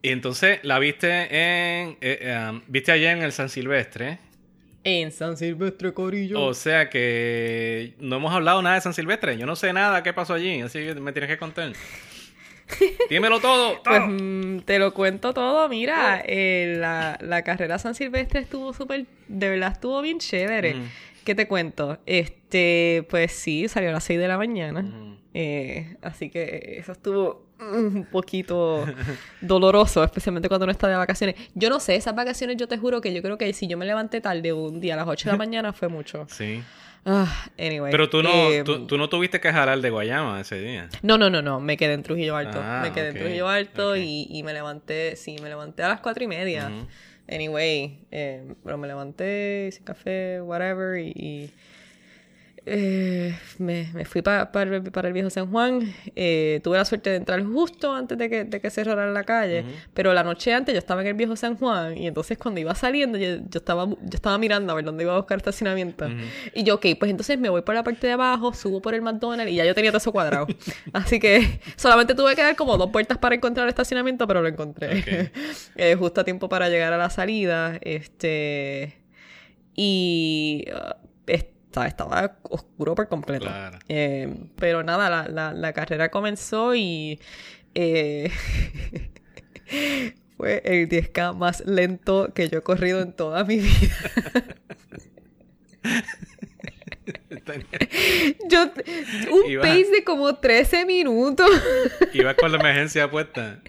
Y entonces la viste en. eh, eh, um, viste ayer en el San Silvestre. En San Silvestre Corillo. O sea que no hemos hablado nada de San Silvestre. Yo no sé nada qué pasó allí, así que me tienes que contar. Dímelo todo. Pues todo. mm, te lo cuento todo, mira, eh, la, la carrera San Silvestre estuvo súper, de verdad estuvo bien chévere. Ujú. ¿Qué te cuento? Este, pues sí, salió a las 6 de la mañana. Ujú. Eh, así que eso estuvo mm, un poquito doloroso, especialmente cuando uno está de vacaciones. Yo no sé, esas vacaciones yo te juro que yo creo que si yo me levanté tarde un día a las 8 de la mañana fue mucho. Sí. Ah, anyway. Pero tú no, eh, tú, tú no tuviste que jalar de Guayama ese día. No, no, no, no, me quedé en Trujillo Alto. Ah, me quedé en Trujillo Alto y, y me levanté, sí, me levanté a las cuatro y media. Anyway, eh, pero me levanté, hice café, whatever, y, y, eh, me, me fui pa- para, el- para el viejo San Juan. Eh, tuve la suerte de entrar justo antes de que, de que cerraran la calle, pero la noche antes yo estaba en el viejo San Juan y entonces cuando iba saliendo yo, yo estaba, yo estaba mirando a ver dónde iba a buscar estacionamiento. Y yo, ok, pues entonces me voy por la parte de abajo, subo por el McDonald's y ya yo tenía todo eso cuadrado. Así que solamente tuve que dar como dos puertas para encontrar el estacionamiento, pero lo encontré. Eh, justo a tiempo para llegar a la salida. Este. Y. uh, esta- estaba oscuro por completo. Claro. Eh, pero nada, la, la, la carrera comenzó y. eh, fue el 10K más lento que yo he corrido en toda mi vida. Yo, un Iba- pace de como 13 minutos. Ibas con la emergencia puesta.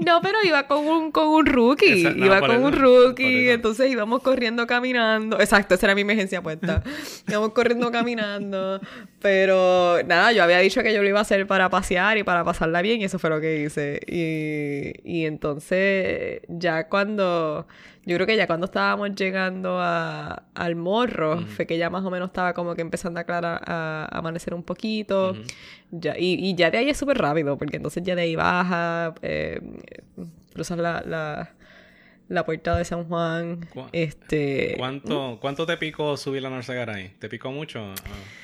No, pero iba con un, con un rookie. Esa- no, iba con eso, un rookie. Entonces íbamos corriendo, caminando. Exacto, esa era mi emergencia puesta. íbamos corriendo, caminando. Pero nada, yo había dicho que yo lo iba a hacer para pasear y para pasarla bien. Y eso fue lo que hice. Y, y entonces, ya cuando. Yo creo que ya cuando estábamos llegando a, al morro, fue que ya más o menos estaba como que empezando a, aclarar, a, amanecer un poquito. ya, y, y, ya de ahí es súper rápido, porque entonces ya de ahí baja, eh, cruzas la, la la puerta de San Juan. este. ¿Cuánto, ¿Cuánto te picó subir la Garay? ¿Te picó mucho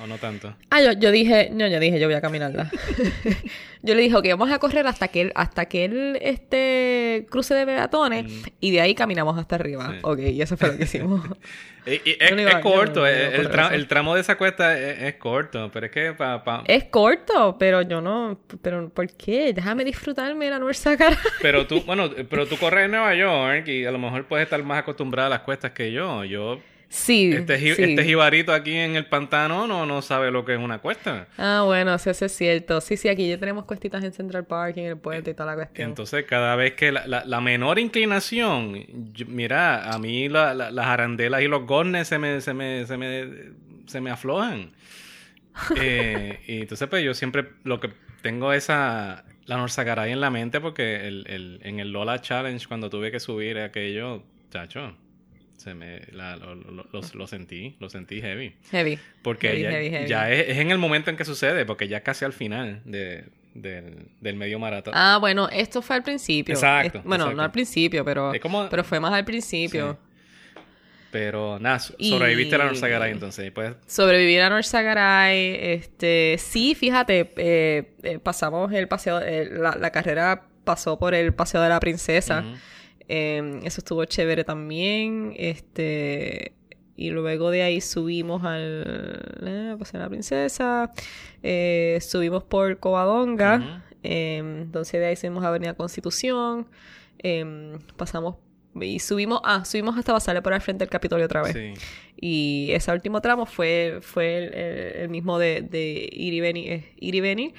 o, no tanto? Ah, yo, yo dije, no, yo dije, yo voy a caminarla. yo le dije, ok, vamos a correr hasta que hasta que él este cruce de peatones mm. y de ahí caminamos hasta arriba. Ok, y eso fue lo que hicimos. es, corto, el, tramo de esa cuesta es, corto, pero es que pa, Es corto, pero yo no... Pero ¿por qué? Déjame disfrutarme de la North Sacara. Pero tú, bueno, pero tú corres en Nueva York y a lo mejor puedes estar más acostumbrada a las cuestas que yo. Yo Sí, este, este jibarito aquí en el pantano no, no sabe lo que es una cuesta. Ah, bueno, sí, eso es cierto. Sí, sí, aquí ya tenemos cuestitas en Central Park, en el puente y toda la cuestión. Entonces, cada vez que la, la, menor inclinación, mira, a mí la, las arandelas y los gornes se me, se me, se me, se me aflojan. eh, y entonces, pues yo siempre lo que tengo esa la Norzagaray en la mente porque el, el, en el Lola Challenge, cuando tuve que subir aquello, chacho se me lo, sentí, lo sentí heavy. Heavy. Porque ya, es, en el momento en que sucede, porque ya casi al final de, del, medio maratón. Ah, bueno, esto fue al principio. Exacto. bueno, no al principio, pero, pero fue más al principio. Pero nada, sobreviviste a la Norzagaray entonces. Pues... Sobrevivir a Norzagaray, este, sí, fíjate, eh, eh, pasamos el paseo, eh, la, carrera pasó por el paseo de la princesa. Em, eso estuvo chévere también. Este. Y luego de ahí subimos al. Paseo la Princesa. Subimos por Covadonga. Em, entonces de ahí subimos a Avenida Constitución. Em, pasamos. Y subimos. Ah, subimos hasta pasarle por al frente del Capitolio otra vez. Y ese último tramo fue, fue el, mismo de, de ir y venir. Eh, ir y venir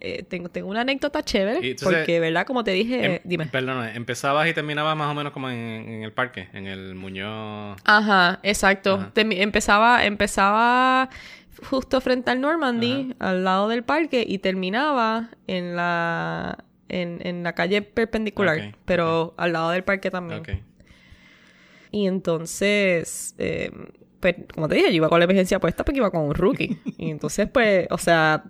eh, tengo, tengo una anécdota chévere, porque, ¿verdad? Como te dije, em, dime. Perdón, empezabas y terminabas más o menos como en, el parque, en el Muñoz. Ajá, exacto. empezaba, empezaba justo frente al Normandy, al lado del parque, y terminaba en la, en, la calle perpendicular, pero al lado del parque también. Y entonces, eh, pues, como te dije, yo iba con la emergencia puesta porque iba con un rookie. y entonces, pues, o sea,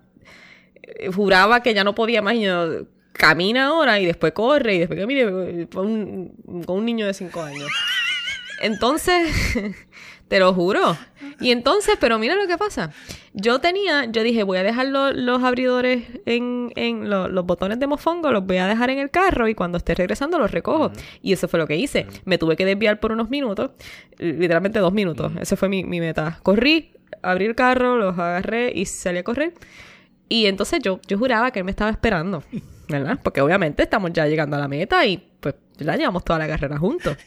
juraba que ya no podía más y yo, camina ahora y después corre y después que mire con un, niño de 5 años. Entonces, te lo juro. Y entonces, pero mira lo que pasa. Yo tenía, yo dije, voy a dejar los abridores en, en los botones de mofongo, los voy a dejar en el carro y cuando esté regresando los recojo. Y eso fue lo que hice. Me tuve que desviar por unos minutos, literalmente dos minutos. Esa fue mi, mi meta. Corrí, abrí el carro, los agarré y salí a correr. Y entonces yo, yo juraba que él me estaba esperando, ¿verdad? Porque obviamente estamos ya llegando a la meta y pues la llevamos toda la carrera juntos.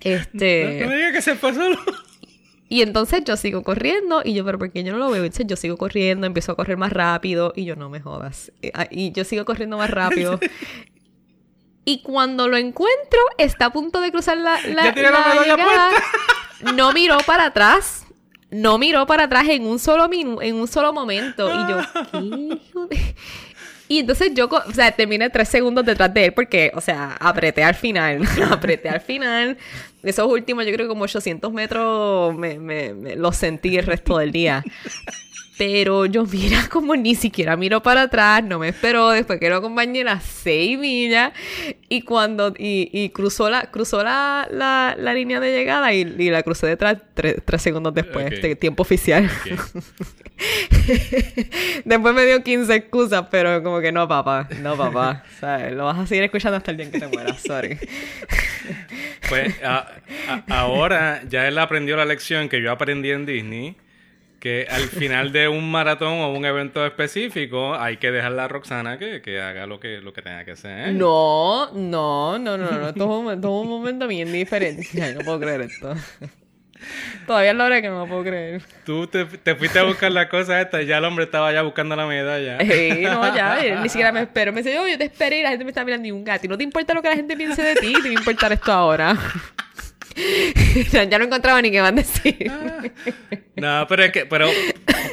Este... No, me digas que se solo. Y entonces yo sigo corriendo y yo, pero ¿por qué yo no lo veo? Entonces yo sigo corriendo, empiezo a correr más rápido y yo no me jodas. Ah, y yo sigo corriendo más rápido. y cuando lo encuentro, está a punto de cruzar la, la, la No miró para atrás no miró para atrás en un solo en un solo momento. Y yo, ¿qué Y entonces yo, o sea, terminé tres segundos detrás de él porque, o sea, apreté al final, apreté al final. Esos últimos, yo creo que como 800 metros me, me, me los sentí el resto del día. Pero yo mira como ni siquiera miro para atrás, no me esperó, después que lo acompañé las seis millas y cuando, y, cruzó la, cruzó la, la, línea de llegada y, la crucé detrás tres, segundos después, de tiempo oficial. después me dio 15 excusas, pero como que no, papá, no, papá. Lo vas a seguir escuchando hasta el día en que te mueras, sorry. pues ahora ya él aprendió la lección que yo aprendí en Disney que al final de un maratón o un evento específico hay que dejar a Roxana que, que haga lo que, lo que tenga que hacer. No, no, no, no, no. Esto es un, un momento bien diferente. no puedo creer esto. Todavía es la hora que no lo puedo creer. Tú te, te, fuiste a buscar la cosa esta y ya el hombre estaba ya buscando la medalla. Sí, no, ya, ni siquiera me espero. Me dice, yo, yo te esperé y la gente me está mirando ni un gato. Y no te importa lo que la gente piense de ti, te va a importar esto ahora. ya no encontraba ni qué van a decir. No, pero es que, pero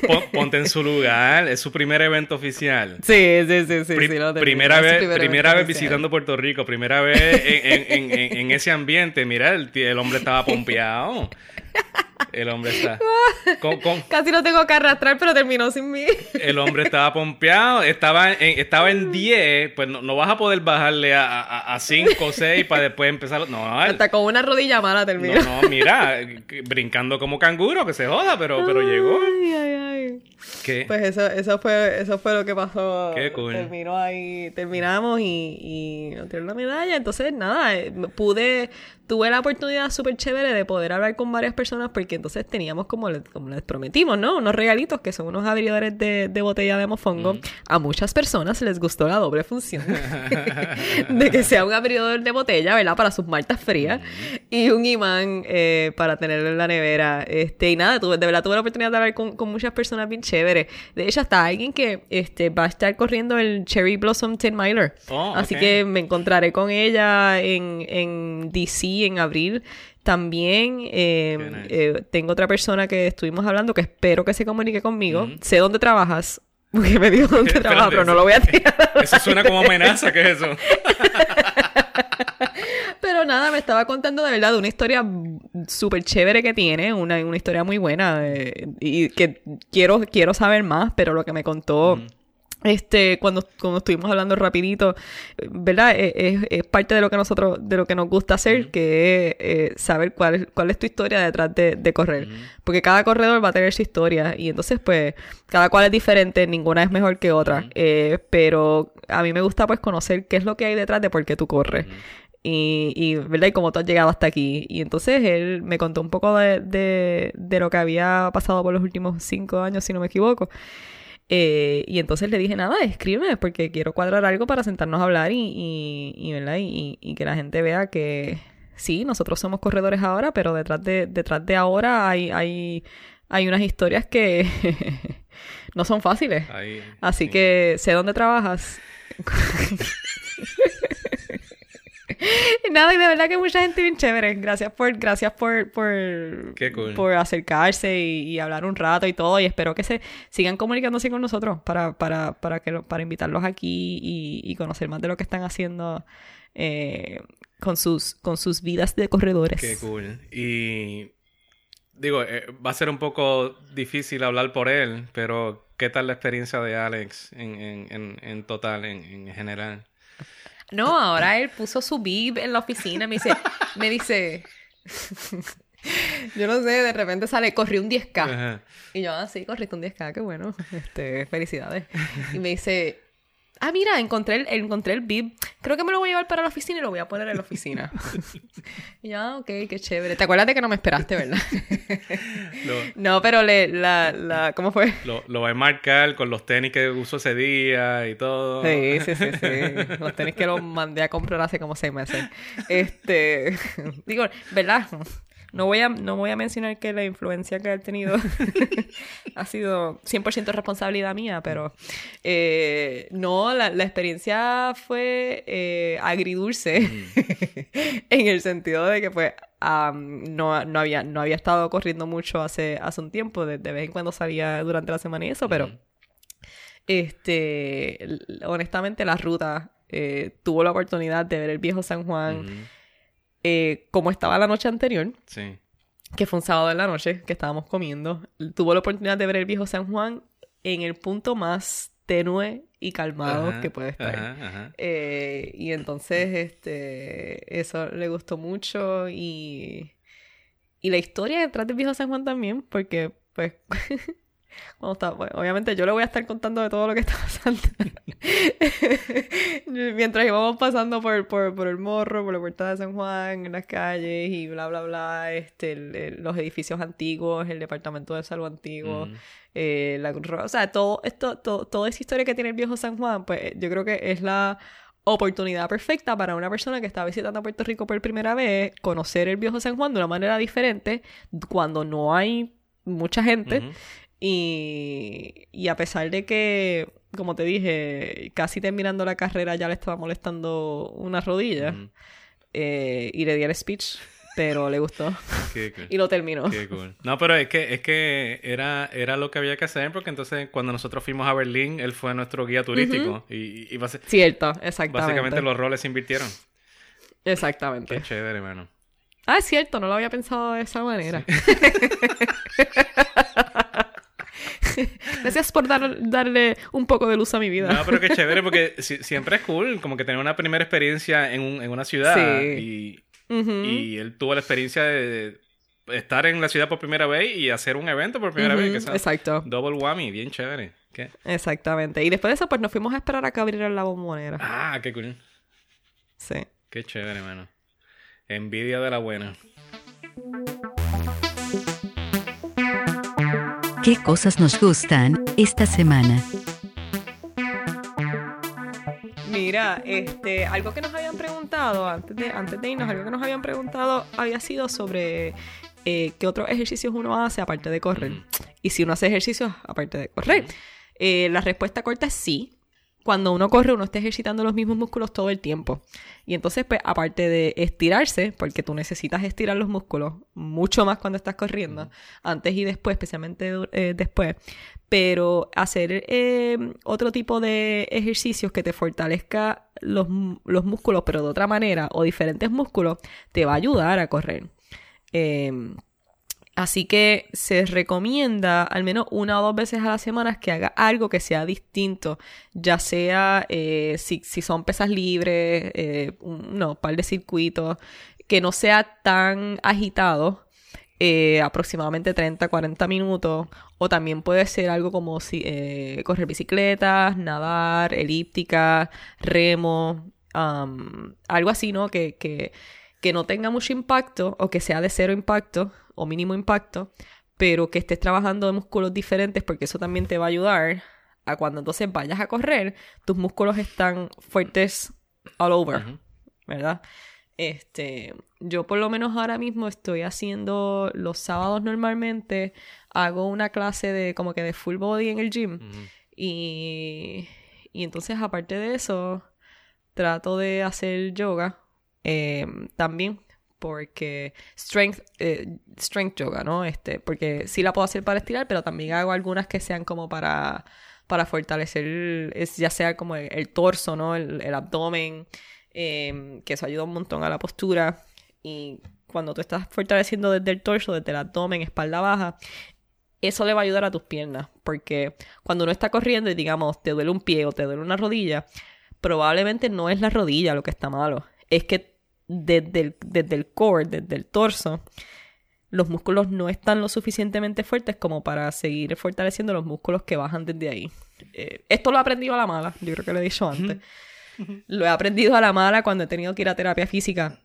pon- ponte en su lugar, es su primer evento oficial. Sí, sí, sí, sí. Pri- sí, lo primera vez, primer primera vez oficial. visitando Puerto Rico, primera vez en, en- en- en- en ese ambiente. Mira, el, el hombre estaba pompeado. El hombre está. con- con- Casi lo tengo que arrastrar, pero terminó sin mí. el hombre estaba pompeado. Estaba en, estaba en 10. Pues no, no vas a poder bajarle a 5 o 6 para después empezar. No, el- Hasta con una rodilla mala terminó. no, no, mira, brincando como canguro, que se joda, pero, pero llegó. Ay, ay, ay. ¿Qué? Pues eso, eso fue, eso fue lo que pasó. Qué cool. Terminó ahí, terminamos y, y nos dieron la medalla. Entonces, nada, eh, pude, tuve la oportunidad súper chévere de poder hablar con varias personas porque entonces teníamos como, le- como les prometimos, ¿no? Unos regalitos que son unos abridores de, de botella de mofongo. A muchas personas les gustó la doble función de que sea un abridor de botella, ¿verdad? Para sus maltas frías y un imán eh, para tenerlo en la nevera. Este, y nada, tuve, de verdad tuve la oportunidad de hablar con, con muchas personas bien chéveres. De hecho, hasta alguien que este, va a estar corriendo el Cherry Blossom 10 Miler. Oh, Así ok. que me encontraré con ella en, en DC en abril. También eh, nice. eh, tengo otra persona que estuvimos hablando que espero que se comunique conmigo. Sé dónde trabajas. Porque me dijo dónde trabajas, Espérate, pero no lo voy a tirar. Eso suena como amenaza, ¿qué es eso? Pero nada, me estaba contando de verdad de una historia súper chévere que tiene, una, una historia muy buena eh, y que quiero, quiero saber más, pero lo que me contó... Este, cuando, cuando estuvimos hablando rapidito, ¿verdad? Eh, Es, es parte de lo que nosotros, de lo que nos gusta hacer, que es eh, saber cuál es, cuál es tu historia detrás de, de correr. Porque cada corredor va a tener su historia. Y entonces, pues, cada cual es diferente, ninguna es mejor que otra. Eh, pero a mí me gusta, pues, conocer qué es lo que hay detrás de por qué tú corres. Y, y, ¿verdad? Y cómo tú has llegado hasta aquí. Y entonces él me contó un poco de, de, de lo que había pasado por los últimos cinco años, si no me equivoco. Eh, y entonces le dije, nada, escríbeme porque quiero cuadrar algo para sentarnos a hablar y, y, y, ¿verdad? y, y que la gente vea que sí, nosotros somos corredores ahora, pero detrás de, detrás de ahora hay, hay, hay unas historias que no son fáciles. Ahí, Así sí. que sé dónde trabajas. Nada, y de verdad que mucha gente bien chévere. Gracias por, gracias por, por, cool. por acercarse y, y hablar un rato y todo. Y espero que se sigan comunicándose con nosotros para, para, para, que, para invitarlos aquí y, y conocer más de lo que están haciendo eh, con, sus, con sus vidas de corredores. Qué cool. Y digo, eh, va a ser un poco difícil hablar por él, pero ¿qué tal la experiencia de Alex en, en, en, en total, en, en general? No, ahora él puso su bib en la oficina. Me dice, me dice, yo no sé, de repente sale, corrí un 10K. Ajá. Y yo, ah, sí, corriste un 10K, qué bueno. Este, felicidades. Y me dice, ah, mira, encontré el, encontré el bib. Creo que me lo voy a llevar para la oficina y lo voy a poner en la oficina. y yo, ah, ok, qué chévere. ¿Te acuerdas de que no me esperaste, verdad? Lo, no, pero le, la, la, ¿cómo fue? lo, lo va a marcar con los tenis que usó ese día y todo. Sí, sí, sí, sí. Los tenis que los mandé a comprar hace como seis meses. Este, digo, ¿verdad? No voy a, no voy a mencionar que la influencia que ha tenido ha sido 100% responsabilidad mía, pero eh, no, la, la experiencia fue eh, agridulce en el sentido de que pues am, no, no, había, no había estado corriendo mucho hace, hace un tiempo, de, de vez en cuando salía durante la semana y eso, pero este, l- honestamente la ruta eh, tuvo la oportunidad de ver el viejo San Juan Ujú. Eh, como estaba la noche anterior, Sí. que fue un sábado en la noche que estábamos comiendo. Tuvo la oportunidad de ver el viejo San Juan en el punto más tenue y calmado Ajá, que puede estar. ajá, ajá. Eh, y entonces, este, eso le gustó mucho y, y la historia detrás del viejo San Juan también, porque, pues, cuando está, obviamente yo le voy a estar contando de todo lo que está pasando. Mientras íbamos pasando por, por, por el morro, por la puerta de San Juan, en las calles y bla, bla, bla, este, el- el- los edificios antiguos, el departamento de salvo antiguo, eh, la Cruz Roja, o sea, todo esto, todo, toda esa historia que tiene el viejo San Juan, pues yo creo que es la oportunidad perfecta para una persona que está visitando Puerto Rico por primera vez, conocer el viejo San Juan de una manera diferente, cuando no hay mucha gente. Y, y a pesar de que, como te dije, casi terminando la carrera ya le estaba molestando una rodilla Ujú. eh, y le di el speech pero le gustó. Qué cool. y lo terminó. Qué cool. No, pero es que, es que era, era lo que había que hacer porque entonces cuando nosotros fuimos a Berlín, él fue nuestro guía turístico y, y Cierto, exactamente. básicamente los roles se invirtieron. Exactamente. Qué chévere, hermano. Ah, es cierto, no lo había pensado de esa manera. Gracias por dar- darle un poco de luz a mi vida. No, pero qué chévere porque si- siempre es cool como que tener una primera experiencia en, un- en una ciudad Sí. y, él tuvo la experiencia de estar en la ciudad por primera vez y hacer un evento por primera vez. Que Exacto, Double whammy, bien chévere. ¿Qué? exactamente. Y después de eso, pues nos fuimos a esperar a que abrieran la bombonera. Ah, qué cool. Sí. Qué chévere, hermano. Envidia de la buena. ¿Qué cosas nos gustan esta semana? Mira, este, algo que nos habían preguntado antes de, antes de irnos, algo que nos habían preguntado había sido sobre eh, qué otros ejercicios uno hace aparte de correr. Y si uno hace ejercicios aparte de correr. Eh, la respuesta corta es sí. Cuando uno corre, uno está ejercitando los mismos músculos todo el tiempo. Y entonces, pues, aparte de estirarse, porque tú necesitas estirar los músculos mucho más cuando estás corriendo, antes y después, especialmente eh, después, pero hacer eh, otro tipo de ejercicios que te fortalezca los, los músculos, pero de otra manera, o diferentes músculos, te va a ayudar a correr. Eh, Así que se recomienda al menos una o dos veces a la semana que haga algo que sea distinto, ya sea eh, si, son pesas libres, eh, un no, par de circuitos, que no sea tan agitado, eh, aproximadamente 30, 40 minutos, o también puede ser algo como correr bicicletas, nadar, elíptica, remo, algo así, ¿no? Que, que no tenga mucho impacto o que sea de cero impacto o mínimo impacto, pero que estés trabajando de músculos diferentes porque eso también te va a ayudar a cuando entonces vayas a correr, tus músculos están fuertes all over. ¿verdad? Este, yo por lo menos ahora mismo estoy haciendo los sábados normalmente, hago una clase de como que de full body en el gym y, y entonces aparte de eso trato de hacer yoga eh, también porque strength eh, strength yoga no este porque sí la puedo hacer para estirar pero también hago algunas que sean como para para fortalecer es ya sea como el, el torso no el, el abdomen eh, que eso ayuda un montón a la postura. Y cuando tú estás fortaleciendo desde el torso desde el abdomen espalda baja eso le va a ayudar a tus piernas, porque cuando uno está corriendo y digamos te duele un pie o te duele una rodilla, probablemente no es la rodilla lo que está malo, es que desde el, desde el core, desde el torso, los músculos no están lo suficientemente fuertes como para seguir fortaleciendo los músculos que bajan desde ahí. Eh, esto lo he aprendido a la mala, yo creo que lo he dicho antes. Lo he aprendido a la mala cuando he tenido que ir a terapia física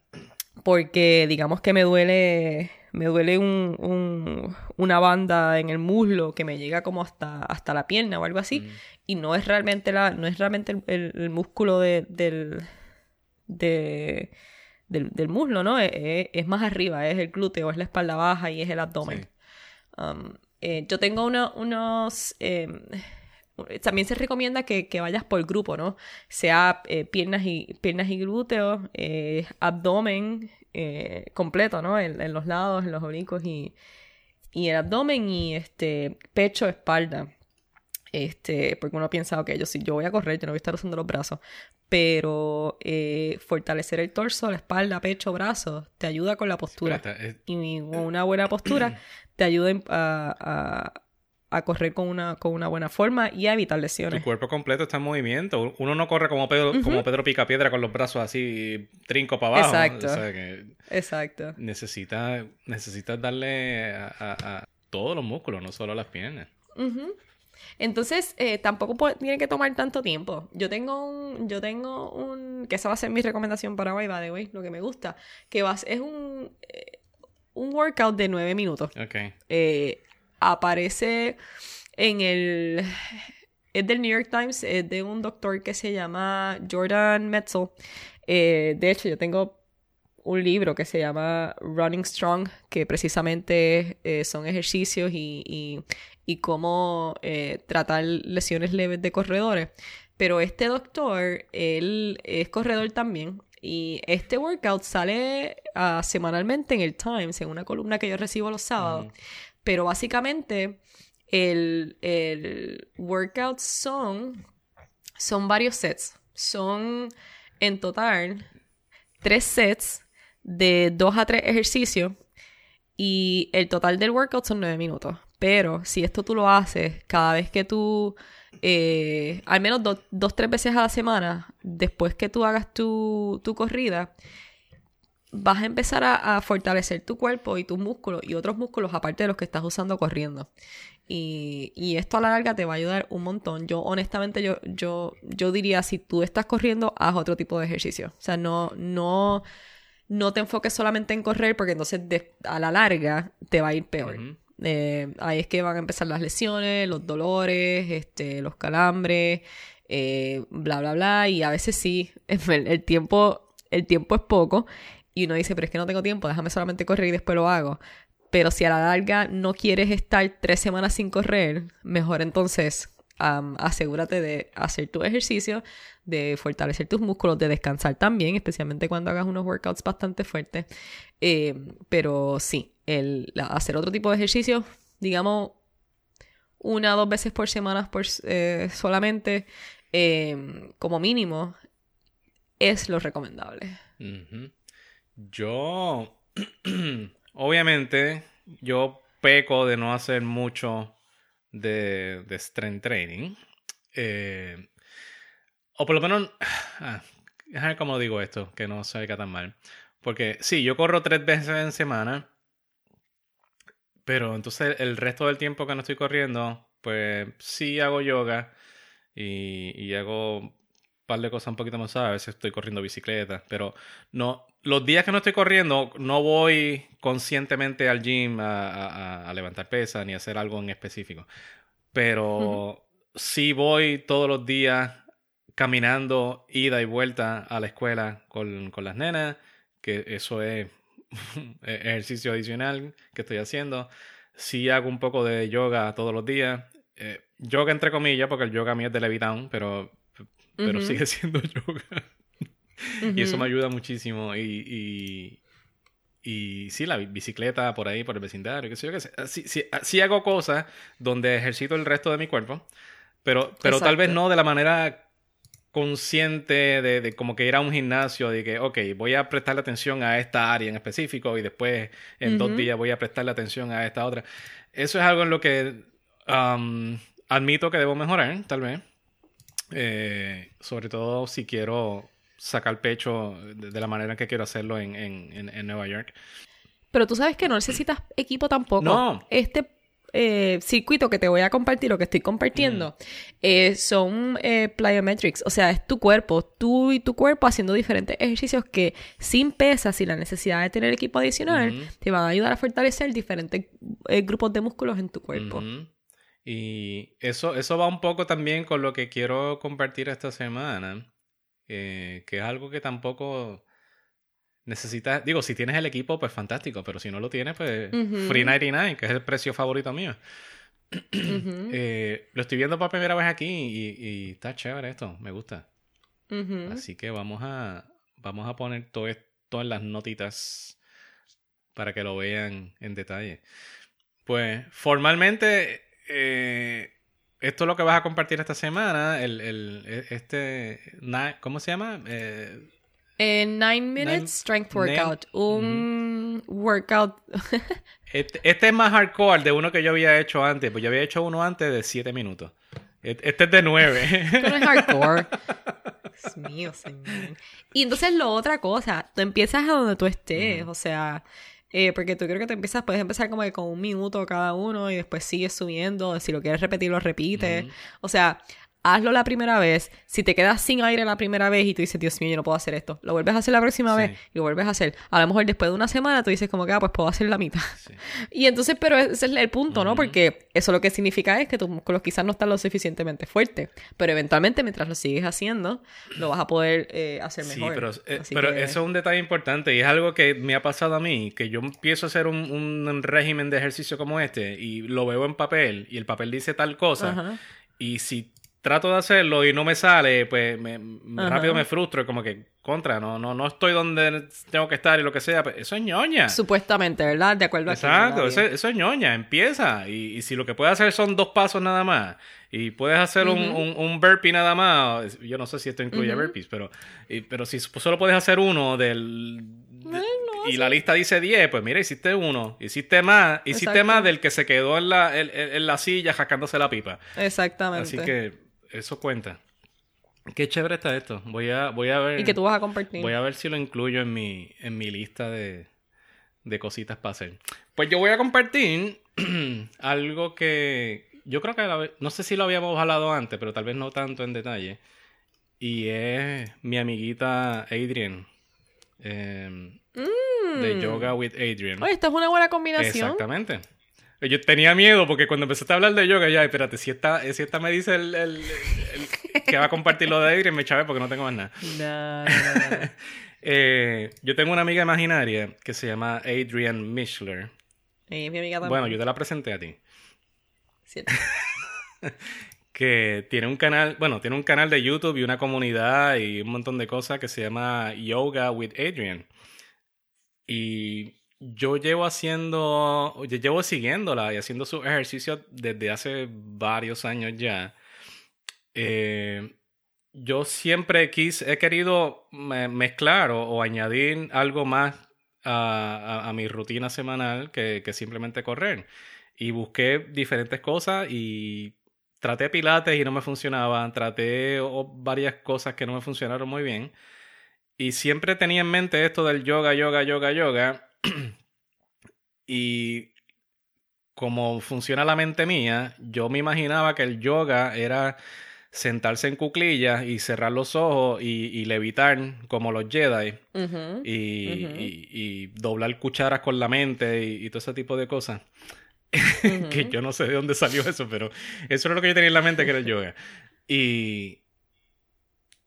porque digamos que me duele me duele un, un- una banda en el muslo que me llega como hasta, hasta la pierna o algo así y no es realmente la no es realmente el, el- el músculo de- del, de- del del muslo no es, es- es más arriba es el glúteo es la espalda baja y es el abdomen Sí. Um, eh, yo tengo una- unos... eh, también se recomienda que, que vayas por grupo, ¿no? Sea eh, piernas, y, piernas y glúteos, eh, abdomen completo, ¿no? En, en los lados, en los oblicuos y, y el abdomen y este pecho, espalda. Este, porque uno piensa, ok, yo si yo voy a correr, yo no voy a estar usando los brazos. Pero eh, fortalecer el torso, la espalda, pecho, brazos, te ayuda con la postura está- es- y una buena postura te ayuda a, a- a correr con una, con una buena forma y a evitar Tu lesiones. cuerpo completo está en movimiento. Uno no corre como Pedro, como Pedro Picapiedra con los brazos así trinco para abajo. Exacto. O sea que Exacto. necesitas necesitas darle a, a- a todos los músculos, no solo a las piernas. Entonces, eh, tampoco puede- tiene que tomar tanto tiempo. Yo tengo un, yo tengo un, que esa va a ser mi recomendación para hoy, by the way, lo que me gusta, que va, a ser- es un, eh, un workout de nueve minutos. Ok. eh, aparece en el... Es del New York Times, es de un doctor que se llama Jordan Metzel. De hecho, yo tengo un libro que se llama Running Strong, que precisamente eh, son ejercicios y, y, y cómo eh, tratar lesiones leves de corredores. Pero este doctor, él es corredor también Y este workout sale ah, semanalmente en el Times, en una columna que yo recibo los sábados. Pero básicamente el, el workout son, son varios sets. Son en total tres sets de dos a tres ejercicios y el total del workout son nueve minutos. Pero si esto tú lo haces cada vez que tú, eh, al menos dos, tres veces a la semana, después que tú hagas tu, tu corrida, vas a empezar a, fortalecer tu cuerpo y tus músculos y otros músculos aparte de los que estás usando corriendo. Y, y, esto a la larga te va a ayudar un montón. Yo honestamente yo, yo, yo diría si tú estás corriendo, haz otro tipo de ejercicio. O sea, no, no, no te enfoques solamente en correr porque entonces a la larga te va a ir peor. Eh, ahí es que van a empezar las lesiones, los dolores, este, los calambres, eh, bla, bla, bla. Y a veces sí, el tiempo, el tiempo es poco y uno dice, pero es que no tengo tiempo, déjame solamente correr y después lo hago. Pero si a la larga no quieres estar tres semanas sin correr, mejor entonces asegúrate de hacer tu ejercicio, de fortalecer tus músculos, de descansar también, especialmente cuando hagas unos workouts bastante fuertes. Eh, pero sí, el, hacer otro tipo de ejercicio, digamos, una o dos veces por semana por, eh, solamente, eh, como mínimo, es lo recomendable. Yo, obviamente, yo peco de no hacer mucho de, de strength training. Eh, o por lo menos, ah, déjame cómo digo esto, que no se oiga tan mal. Porque sí, yo corro tres veces en semana, pero entonces el resto del tiempo que no estoy corriendo, pues sí hago yoga y, y hago par de cosas un poquito más suaves. A veces estoy corriendo bicicleta, pero no. Los días que no estoy corriendo, no voy conscientemente al gym a, levantar pesas ni a hacer algo en específico. Pero sí voy todos los días caminando, ida y vuelta a la escuela con, con las nenas, que eso es ejercicio adicional que estoy haciendo. Sí hago un poco de yoga todos los días. Eh, yoga entre comillas, porque el yoga mío es de Levitown, pero pero sigue siendo yoga. Y eso me ayuda muchísimo. Y, y, y, sí, la bicicleta por ahí, por el vecindario, qué sé yo qué sé. Sí, sí, hago cosas donde ejercito el resto de mi cuerpo, pero, pero tal vez no de la manera consciente de, de, como que ir a un gimnasio, de que, ok, voy a prestarle atención a esta área en específico y después en dos días voy a prestarle atención a esta otra. Eso es algo en lo que um, admito que debo mejorar, tal vez. Eh, sobre todo si quiero sacar pecho de, la manera que quiero hacerlo en, en, Nueva York. Pero tú sabes que no necesitas equipo tampoco. No. Este eh, circuito que te voy a compartir o que estoy compartiendo eh, son plyometrics. O sea, es tu cuerpo, tú y tu cuerpo haciendo diferentes ejercicios que sin pesas, sin la necesidad de tener equipo adicional, te van a ayudar a fortalecer diferentes grupos de músculos en tu cuerpo. Y eso, eso va un poco también con lo que quiero compartir esta semana, eh, que es algo que tampoco necesitas, digo, si tienes el equipo, pues fantástico, pero si no lo tienes, pues Free 99, que es el precio favorito mío. Eh, lo estoy viendo por primera vez aquí y, está chévere esto, me gusta. Así que vamos a, vamos a poner todo esto en las notitas para que lo vean en detalle. Pues formalmente eh, esto es lo que vas a compartir esta semana. El, el, e, este, ¿cómo se llama? Eh, eh nine Minutes Strength Workout. un workout. este, este, es más hardcore de uno que yo había hecho antes. Pues yo había hecho uno antes de 7 minutos. Este es de 9. Esto no es hardcore. Dios mío, señor. Y entonces lo otra cosa, tú empiezas a donde tú estés. O sea, eh, porque tú creo que te empiezas, puedes empezar como que con un minuto cada uno y después sigues subiendo. Si lo quieres repetir, lo repites. O sea, hazlo la primera vez. Si te quedas sin aire la primera vez y tú dices, Dios mío, yo no puedo hacer esto, lo vuelves a hacer la próxima vez y lo vuelves a hacer. A lo mejor después de una semana tú dices como que, ah, pues puedo hacer la mitad. Y entonces, pero ese es el punto, ¿no? Porque eso lo que significa es que tus músculos quizás no están lo suficientemente fuertes, pero eventualmente mientras lo sigues haciendo, lo vas a poder eh, hacer mejor. Sí, pero, eh, pero eso es un detalle importante y es algo que me ha pasado a mí, que yo empiezo a hacer un, un régimen de ejercicio como este y lo veo en papel y el papel dice tal cosa. Y si trato de hacerlo y no me sale, pues me, rápido me frustro, como que contra, no, no, no estoy donde tengo que estar y lo que sea, pues eso es ñoña. Supuestamente, ¿verdad? De acuerdo a Exacto, eso, eso, es ñoña, empieza. Y, y, si lo que puedes hacer son dos pasos nada más, y puedes hacer un, un, burpee nada más, yo no sé si esto incluye burpees, pero, pero si solo puedes hacer uno del... y la lista dice 10, pues mira, hiciste uno, hiciste más, hiciste más del que se quedó en la, en, en la silla jacándose la pipa. Exactamente. Así que eso cuenta. Qué chévere está esto. Voy a, voy a ver. Y que tú vas a compartir. Voy a ver si lo incluyo en mi, en mi lista de, de cositas para hacer. Pues yo voy a compartir algo que yo creo que no sé si lo habíamos hablado antes, pero tal vez no tanto en detalle. Y es mi amiguita Adrian. Em, de mm. Yoga with Adrian. Oye, esta es una buena combinación. Exactamente. Yo tenía miedo porque cuando empezaste a hablar de yoga, ya, espérate, si esta, si esta me dice el, que va a compartir lo de Adrian, me chave porque no tengo más nada. No, no, eh, yo tengo una amiga imaginaria que se llama Adrian Mischler. mi amiga también. Bueno, yo te la presenté a ti. que tiene un canal, bueno, tiene un canal de YouTube y una comunidad y un montón de cosas que se llama Yoga with Adrian. Y yo llevo haciendo, yo llevo siguiéndola y haciendo su ejercicio desde hace varios años ya. Eh, yo siempre quise, he querido mezclar o, añadir algo más a, mi rutina semanal que, simplemente correr. Y busqué diferentes cosas y traté pilates y no me funcionaban, traté varias cosas que no me funcionaron muy bien. Y siempre tenía en mente esto del yoga, yoga, yoga, yoga. y como funciona la mente mía, yo me imaginaba que el yoga era sentarse en cuclillas y cerrar los ojos y, levitar como los Jedi y, doblar cucharas con la mente y, todo ese tipo de cosas. que yo no sé de dónde salió eso, pero eso era lo que yo tenía en la mente que era el yoga. Y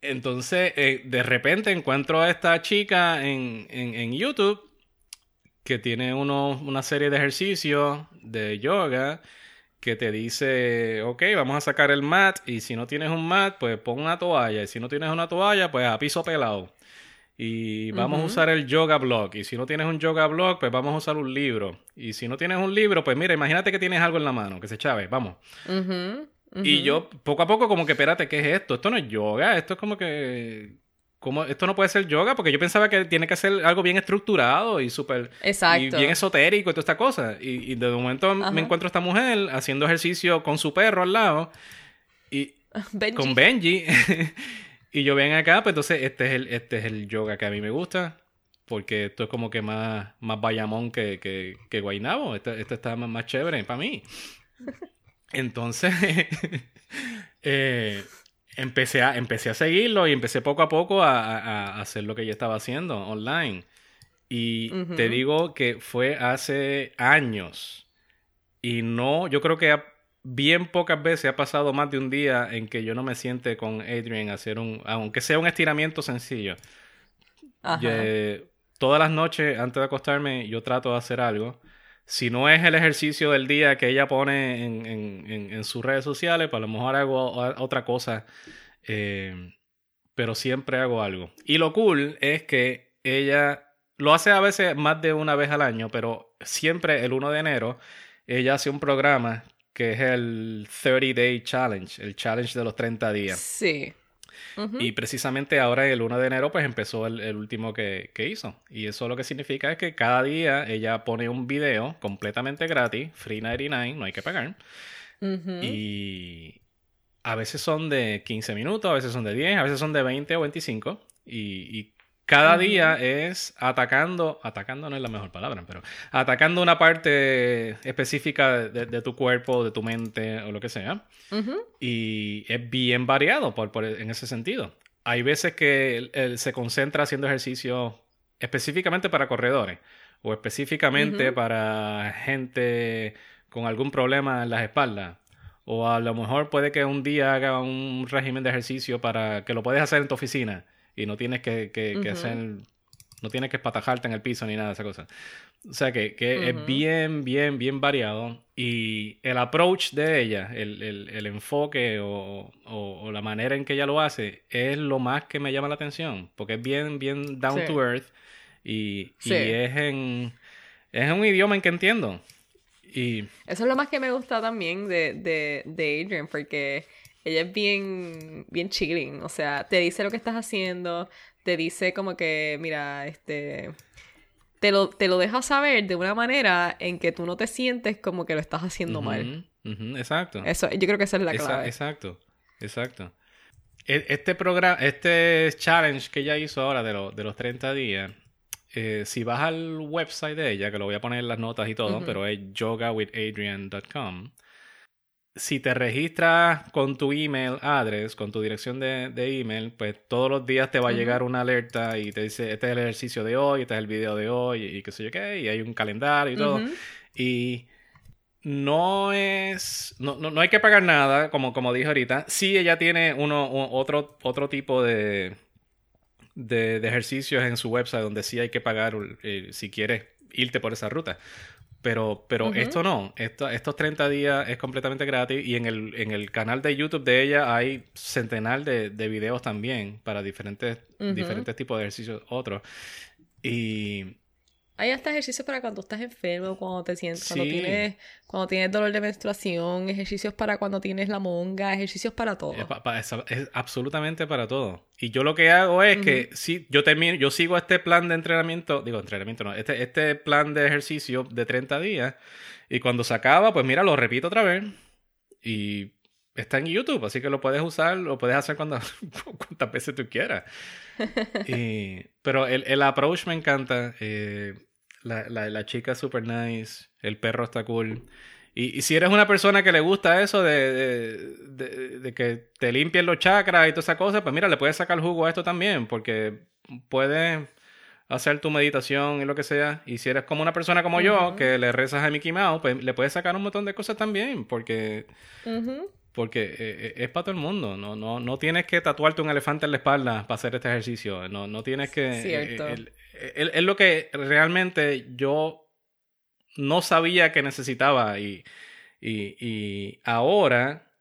entonces, eh, de repente encuentro a esta chica en, en YouTube que tiene uno, una serie de ejercicios de yoga que te dice, ok, vamos a sacar el mat y si no tienes un mat, pues pon una toalla y si no tienes una toalla, pues a piso pelado. Y vamos a usar el yoga blog. Y si no tienes un yoga blog, pues vamos a usar un libro. Y si no tienes un libro, pues mira, imagínate que tienes algo en la mano, que se chave, vamos. Y yo, poco a poco, como que, espérate, ¿qué es esto? Esto no es yoga, esto es como que ¿Cómo? Esto no puede ser yoga porque yo pensaba que tiene que ser algo bien estructurado y súper y bien esotérico y toda esta cosa. Y, de momento me encuentro esta mujer haciendo ejercicio con su perro al lado y con Benji. y yo ven acá, pues entonces este es el, este es el yoga que a mí me gusta. Porque esto es como que más, más bayamón que, que, que Guaynabo. Este, este está más, más chévere para mí. Entonces, eh, empecé a, empecé a seguirlo y empecé poco a poco a, hacer lo que yo estaba haciendo online. Y te digo que fue hace años. Y no, yo creo que bien pocas veces ha pasado más de un día en que yo no me siente con Adrian a hacer un, aunque sea un estiramiento sencillo. todas las noches antes de acostarme yo trato de hacer algo. Si no es el ejercicio del día que ella pone en, en, en, sus redes sociales, pues a lo mejor hago otra cosa. Eh, pero siempre hago algo. Y lo cool es que ella lo hace a veces más de una vez al año, pero siempre el 1 de enero ella hace un programa que es el 30 Day Challenge, el challenge de los 30 días. Sí. Y precisamente ahora, el 1 de enero, pues empezó el, último que, hizo. Y eso lo que significa es que cada día ella pone un video completamente gratis, free 99, no hay que pagar. Y a veces son de 15 minutos, a veces son de 10, a veces son de 20 o 25. Y, cada día es atacando, atacando no es la mejor palabra, pero atacando una parte específica de, tu cuerpo, de tu mente o lo que sea. Y es bien variado por, en ese sentido. Hay veces que él, se concentra haciendo ejercicio específicamente para corredores o específicamente para gente con algún problema en las espaldas. O a lo mejor puede que un día haga un régimen de ejercicio para que lo puedes hacer en tu oficina y no tienes que, que, hacer no tienes que espatajarte en el piso ni nada de esa cosa. O sea que, es bien, bien, bien variado. Y el approach de ella, el, enfoque o, la manera en que ella lo hace, es lo más que me llama la atención. Porque es bien, bien down to earth. Y, es en. Es un idioma en que entiendo. Y... Eso es lo más que me gusta también de, de, de Adrian, porque ella es bien, bien chilling. O sea, te dice lo que estás haciendo, te dice como que, mira, este te lo, te lo deja saber de una manera en que tú no te sientes como que lo estás haciendo mal. exacto. Eso, yo creo que esa es la clave. exacto, exacto. E, este programa, este challenge que ella hizo ahora de, de los 30 días, eh, si vas al website de ella, que lo voy a poner en las notas y todo, pero es yogawithadrian.com si te registras con tu email address, con tu dirección de, email, pues todos los días te va a llegar una alerta y te dice, este es el ejercicio de hoy, este es el video de hoy y qué sé yo qué, y hay un calendario y todo. Y no es, no, no, hay que pagar nada, como, como dije ahorita. Sí, ella tiene uno, otro, otro tipo de, de, ejercicios en su website donde sí hay que pagar eh, si quieres irte por esa ruta. Pero, pero esto no, esto, estos 30 días es completamente gratis y en el, en el canal de YouTube de ella hay centenar de, de videos también para diferentes, diferentes tipos de ejercicios otros. Y hay hasta ejercicios para cuando estás enfermo, cuando te sientes, cuando tienes, cuando tienes dolor de menstruación, ejercicios para cuando tienes la monga, ejercicios para todo. Es, absolutamente para todo. Y yo lo que hago es que si yo termino, yo sigo este plan de entrenamiento, digo entrenamiento no, este, este plan de ejercicio de 30 días, y cuando se acaba, pues mira, lo repito otra vez. Y está en YouTube, así que lo puedes usar, lo puedes hacer cuando, cuantas veces tú quieras. pero el, el approach me encanta. Eh, la, la, la chica es super nice, el perro está cool. Y, si eres una persona que le gusta eso de, de, que te limpien los chakras y toda esa cosa, pues mira, le puedes sacar jugo a esto también, porque puedes hacer tu meditación y lo que sea. Y si eres como una persona como yo, que le rezas a Mickey Mouse, pues le puedes sacar un montón de cosas también, porque... Porque eh, eh, es para todo el mundo. No, no, no tienes que tatuarte un elefante en la espalda para hacer este ejercicio. No, no tienes que. Eh, Cierto. Es lo que realmente yo no sabía que necesitaba. Y, y, ahora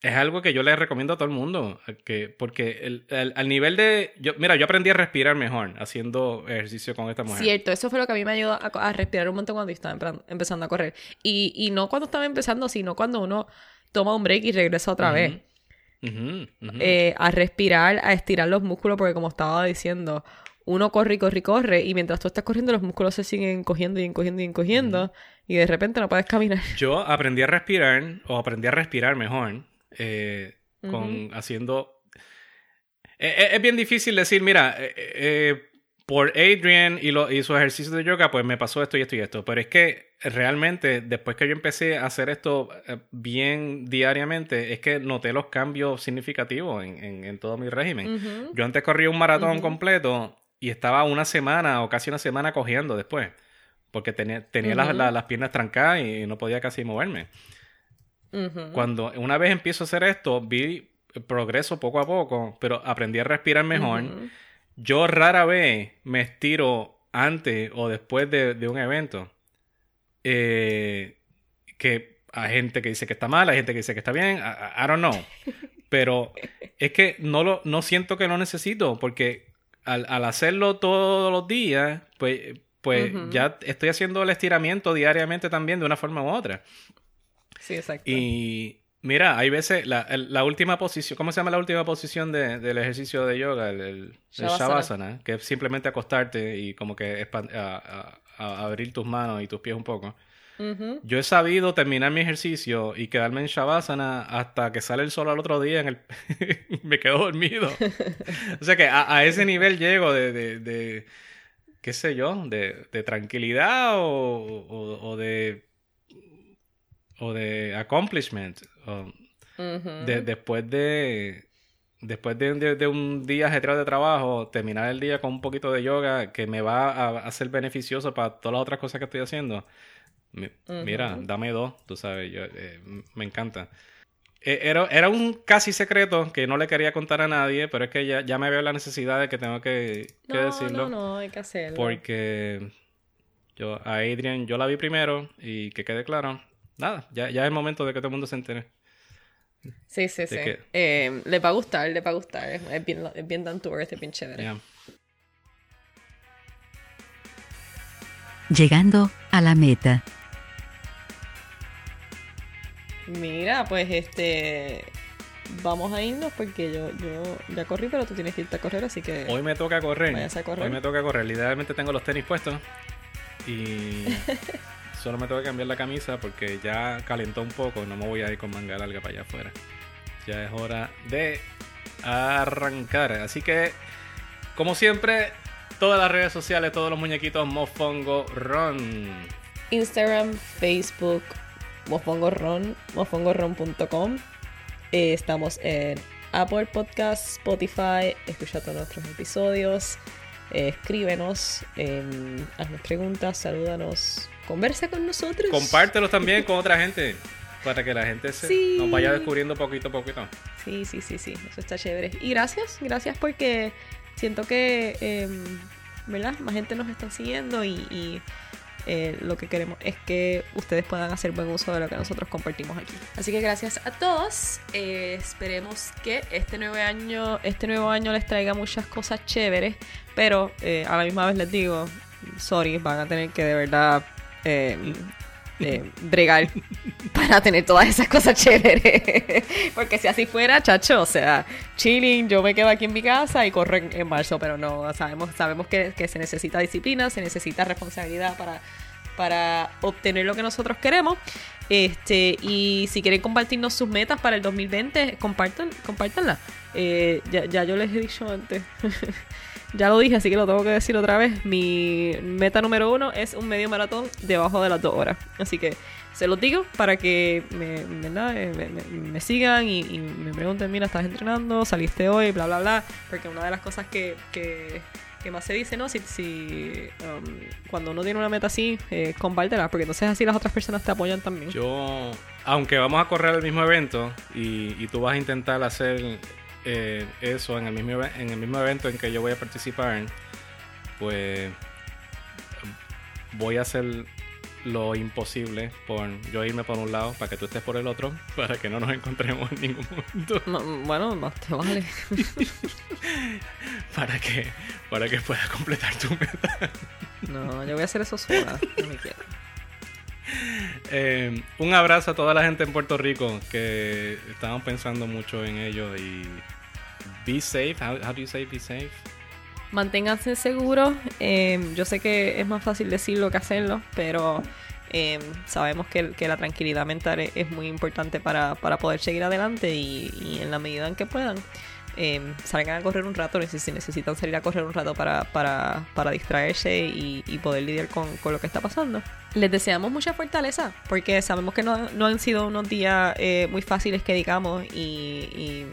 es algo que yo le recomiendo a todo el mundo. Que, porque el, al nivel de. Yo, mira, yo aprendí a respirar mejor haciendo ejercicio con esta mujer. Cierto, eso fue lo que a mí me ayudó a, respirar un montón cuando estaba empezando a correr. Y, y no cuando estaba empezando, sino cuando uno toma un break y regresa otra vez. Eh, a respirar, a estirar los músculos, porque como estaba diciendo, uno corre y corre y corre, y mientras tú estás corriendo, los músculos se siguen cogiendo y encogiendo y encogiendo, y de repente no puedes caminar. Yo aprendí a respirar, o aprendí a respirar mejor, eh, con haciendo. Eh, es, bien difícil decir, mira, por Adrian y, lo, y sus ejercicios de yoga, pues me pasó esto y esto y esto. Pero es que realmente, después que yo empecé a hacer esto eh, bien diariamente, es que noté los cambios significativos en, en, todo mi régimen. Yo antes corría un maratón completo y estaba una semana o casi una semana cogiendo después. Porque tenía, tenía las, las, piernas trancadas y no podía casi moverme. Cuando una vez empiezo a hacer esto, vi progreso poco a poco, pero aprendí a respirar mejor. Yo rara vez me estiro antes o después de, de un evento. Eh, que hay gente que dice que está mal, hay gente que dice que está bien, I, don't know. Pero es que no, lo, no siento que lo necesito, porque al, hacerlo todos los días, pues, pues ya estoy haciendo el estiramiento diariamente también de una forma u otra. Sí, exacto. Y mira, hay veces, la, la última posición, ¿cómo se llama la última posición del ejercicio de yoga? El, shavasana. que es simplemente acostarte y como que a, abrir tus manos y tus pies un poco. Yo he sabido terminar mi ejercicio y quedarme en Shavasana hasta que sale el sol al otro día en el... me quedo dormido. o sea que a, ese nivel llego de, de, qué sé yo, de, de tranquilidad o, o, de... o de accomplishment. de, después de después de, un día ajetreado de trabajo, terminar el día con un poquito de yoga que me va a, a ser beneficioso para todas las otras cosas que estoy haciendo. Mira, dame dos, tú sabes, yo, eh, me encanta. eh, era, era un casi secreto que no le quería contar a nadie, pero es que ya, ya me veo la necesidad de que tengo que, que No, decirlo. no, no, hay que hacerlo. Porque yo a Adrian yo la vi primero y que quede claro. Nada, ya, ya es el momento de que todo el mundo se entere. Sí, sí, sí. que- Eh, le va a gustar, le va a gustar. Es, bien, es bien down to earth, es bien chévere. Ya. Llegando a la meta. Mira, pues este. Vamos a irnos porque yo, yo ya corrí, pero tú tienes que irte a correr, así que. Hoy me toca correr. Váyase a correr. Hoy me toca correr. Literalmente tengo los tenis puestos. Y solo me tengo que cambiar la camisa porque ya calentó un poco. No me voy a ir con manga larga para allá afuera. Ya es hora de arrancar. Así que, como siempre, todas las redes sociales, todos los muñequitos Mofongo Run. Instagram, Facebook, mofongorron, mofongorron.com. Eh, estamos en Apple Podcasts, Spotify. Escucha todos nuestros episodios. Eh, escríbenos, eh, haznos preguntas, salúdanos, conversa con nosotros. Compártelo también con otra gente. Para que la gente se, Sí. nos vaya descubriendo poquito a poquito. Sí, sí, sí, sí, eso está chévere. Y gracias, gracias porque siento que, eh, ¿verdad? Más gente nos está siguiendo y, y, eh, lo que queremos es que ustedes puedan hacer buen uso de lo que nosotros compartimos aquí. Así que gracias a todos. Eh, esperemos que este nuevo año, este nuevo año les traiga muchas cosas chéveres, pero eh, a la misma vez les digo, sorry, van a tener que de verdad eh, bregar para tener todas esas cosas chéveres. Porque si así fuera, chacho, o sea, chilling, yo me quedo aquí en mi casa y corro en, en marzo, pero no, sabemos, sabemos que, que se necesita disciplina, se necesita responsabilidad para, para obtener lo que nosotros queremos. Este, y si quieren compartirnos sus metas para el 2020, compartan, compártanlas. Eh, ya, ya yo les he dicho antes. Ya lo dije, así que lo tengo que decir otra vez. Mi meta número uno es un medio maratón debajo de las dos horas. Así que se los digo para que me, ¿verdad? Eh, me, sigan y, me pregunten, mira, estás entrenando, saliste hoy, bla, bla, bla. Porque una de las cosas que, que, que más se dice, ¿no? Si, si um, cuando uno tiene una meta así, eh, compártela, porque entonces así las otras personas te apoyan también. Yo, aunque vamos a correr el mismo evento y, y tú vas a intentar hacer eh, eso en el, mismo, en el mismo evento en que yo voy a participar, pues voy a hacer lo imposible por yo irme por un lado para que tú estés por el otro, para que no nos encontremos en ningún momento, No, bueno, más te vale. para que, para que puedas completar tu meta. No, yo voy a hacer eso sola. No me quiero. Eh, un abrazo a toda la gente en Puerto Rico que estamos pensando mucho en ello y be safe. How, how do you say be safe? Manténganse seguros. eh, yo sé que es más fácil decirlo que hacerlo, pero eh, sabemos que, que la tranquilidad mental es, es muy importante para, para poder seguir adelante y, y en la medida en que puedan. Eh, salgan a correr un rato, si necesitan salir a correr un rato para, para, para distraerse y, y poder lidiar con, con lo que está pasando. Les deseamos mucha fortaleza, porque sabemos que no, no han sido unos días eh, muy fáciles que digamos y, y,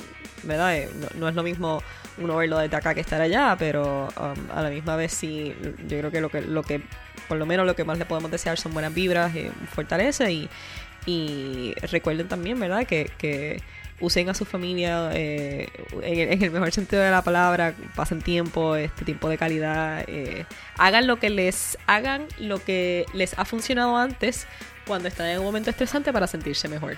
¿verdad? Eh, no, no es lo mismo uno verlo desde acá que estar allá, pero um, a la misma vez sí, yo creo que lo que, lo que por lo menos lo que más le podemos desear son buenas vibras, eh, fortaleza y, y recuerden también, ¿verdad? Que, que usen a su familia eh, en, el, mejor sentido de la palabra, pasen tiempo, este tiempo de calidad, eh, hagan lo que les hagan lo que les ha funcionado antes cuando están en un momento estresante para sentirse mejor.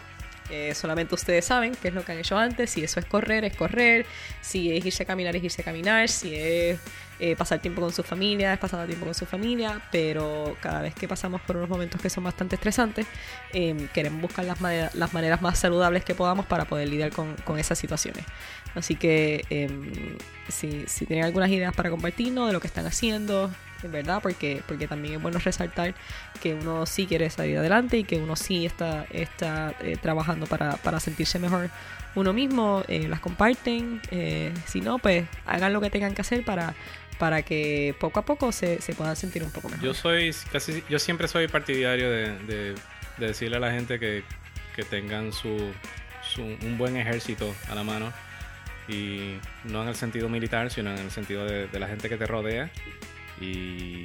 Eh, solamente ustedes saben qué es lo que han hecho antes, si eso es correr, es correr, si es irse a caminar, es irse a caminar, si es eh, pasar tiempo con su familia, es pasar tiempo con su familia, pero cada vez que pasamos por unos momentos que son bastante estresantes, eh, queremos buscar las, las maneras más saludables que podamos para poder lidiar con, esas situaciones. Así que eh, si, si tienen algunas ideas para compartirnos de lo que están haciendo, en verdad, porque, porque también es bueno resaltar que uno sí quiere salir adelante y que uno sí está, está eh, trabajando para, para sentirse mejor uno mismo, eh, las comparten, eh, si no, pues hagan lo que tengan que hacer para, para que poco a poco se, se puedan sentir un poco mejor. Yo soy casi, yo siempre soy partidario de, de- de decirle a la gente que, que tengan su, su- un buen ejército a la mano y no en el sentido militar, sino en el sentido de, de la gente que te rodea y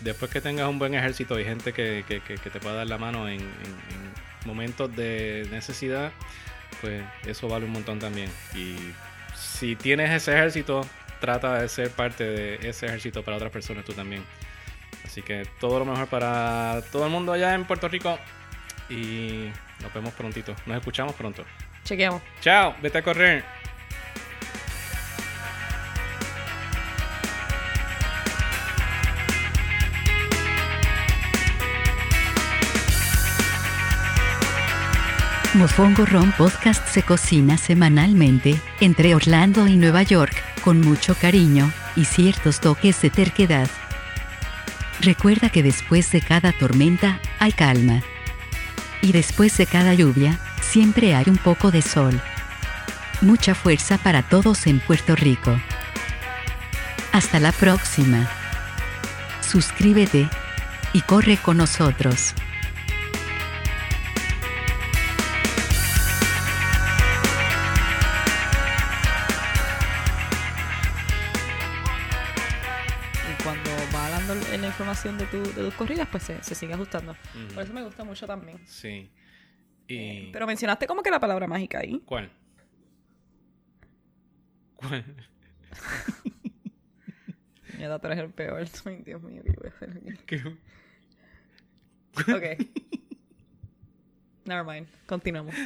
después que tengas un buen ejército y gente que, que, que, que te pueda dar la mano en, en- en momentos de necesidad, pues eso vale un montón también. Y si tienes ese ejército, trata de ser parte de ese ejército para otras personas tú también. Así que todo lo mejor para todo el mundo allá en Puerto Rico. Y nos vemos prontito. Nos escuchamos pronto. Chequeamos. Chao, vete a correr. Mofongo Ron Podcast se cocina semanalmente entre Orlando y Nueva York, con mucho cariño y ciertos toques de terquedad. Recuerda que después de cada tormenta hay calma. Y después de cada lluvia, siempre hay un poco de sol. Mucha fuerza para todos en Puerto Rico. Hasta la próxima. Suscríbete y corre con nosotros. De, tu, de tus corridas, pues se, se sigue ajustando. Por eso me gusta mucho también. Sí. Y... Pero mencionaste como que la palabra mágica ahí. ¿Cuál? ¿Cuál? Mierda, tú eres el peor. Ay, Dios mío, ¿qué voy a hacer aquí? ¿Qué? Ok. Never mind. Continuamos.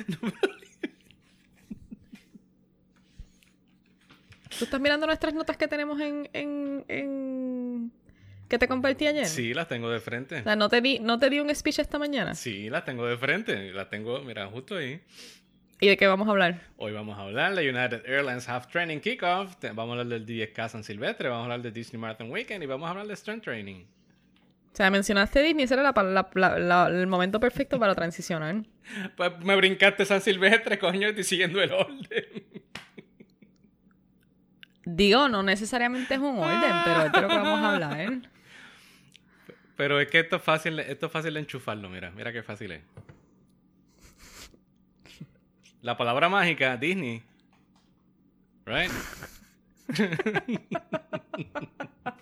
¿Tú estás mirando nuestras notas que tenemos en... en, en... que te compartí ayer? Sí, las tengo de frente. O sea, ¿no te, di, ¿no te di un speech esta mañana? Sí, las tengo de frente. Las tengo, mira, justo ahí. ¿Y de qué vamos a hablar? Hoy vamos a hablar de United Airlines Half Training Kickoff. Vamos a hablar del 10K San Silvestre. Vamos a hablar de Disney Marathon Weekend. Y vamos a hablar de Strength Training. O sea, mencionaste Disney, ese era la, la- la- la- el momento perfecto para transicionar. Pues me brincaste San Silvestre, coño. Estoy siguiendo el orden. Digo, no necesariamente es un orden, pero es de lo que vamos a hablar. Pero es que esto es fácil, esto es fácil de enchufarlo, mira, mira qué fácil es. La palabra mágica, Disney. Right?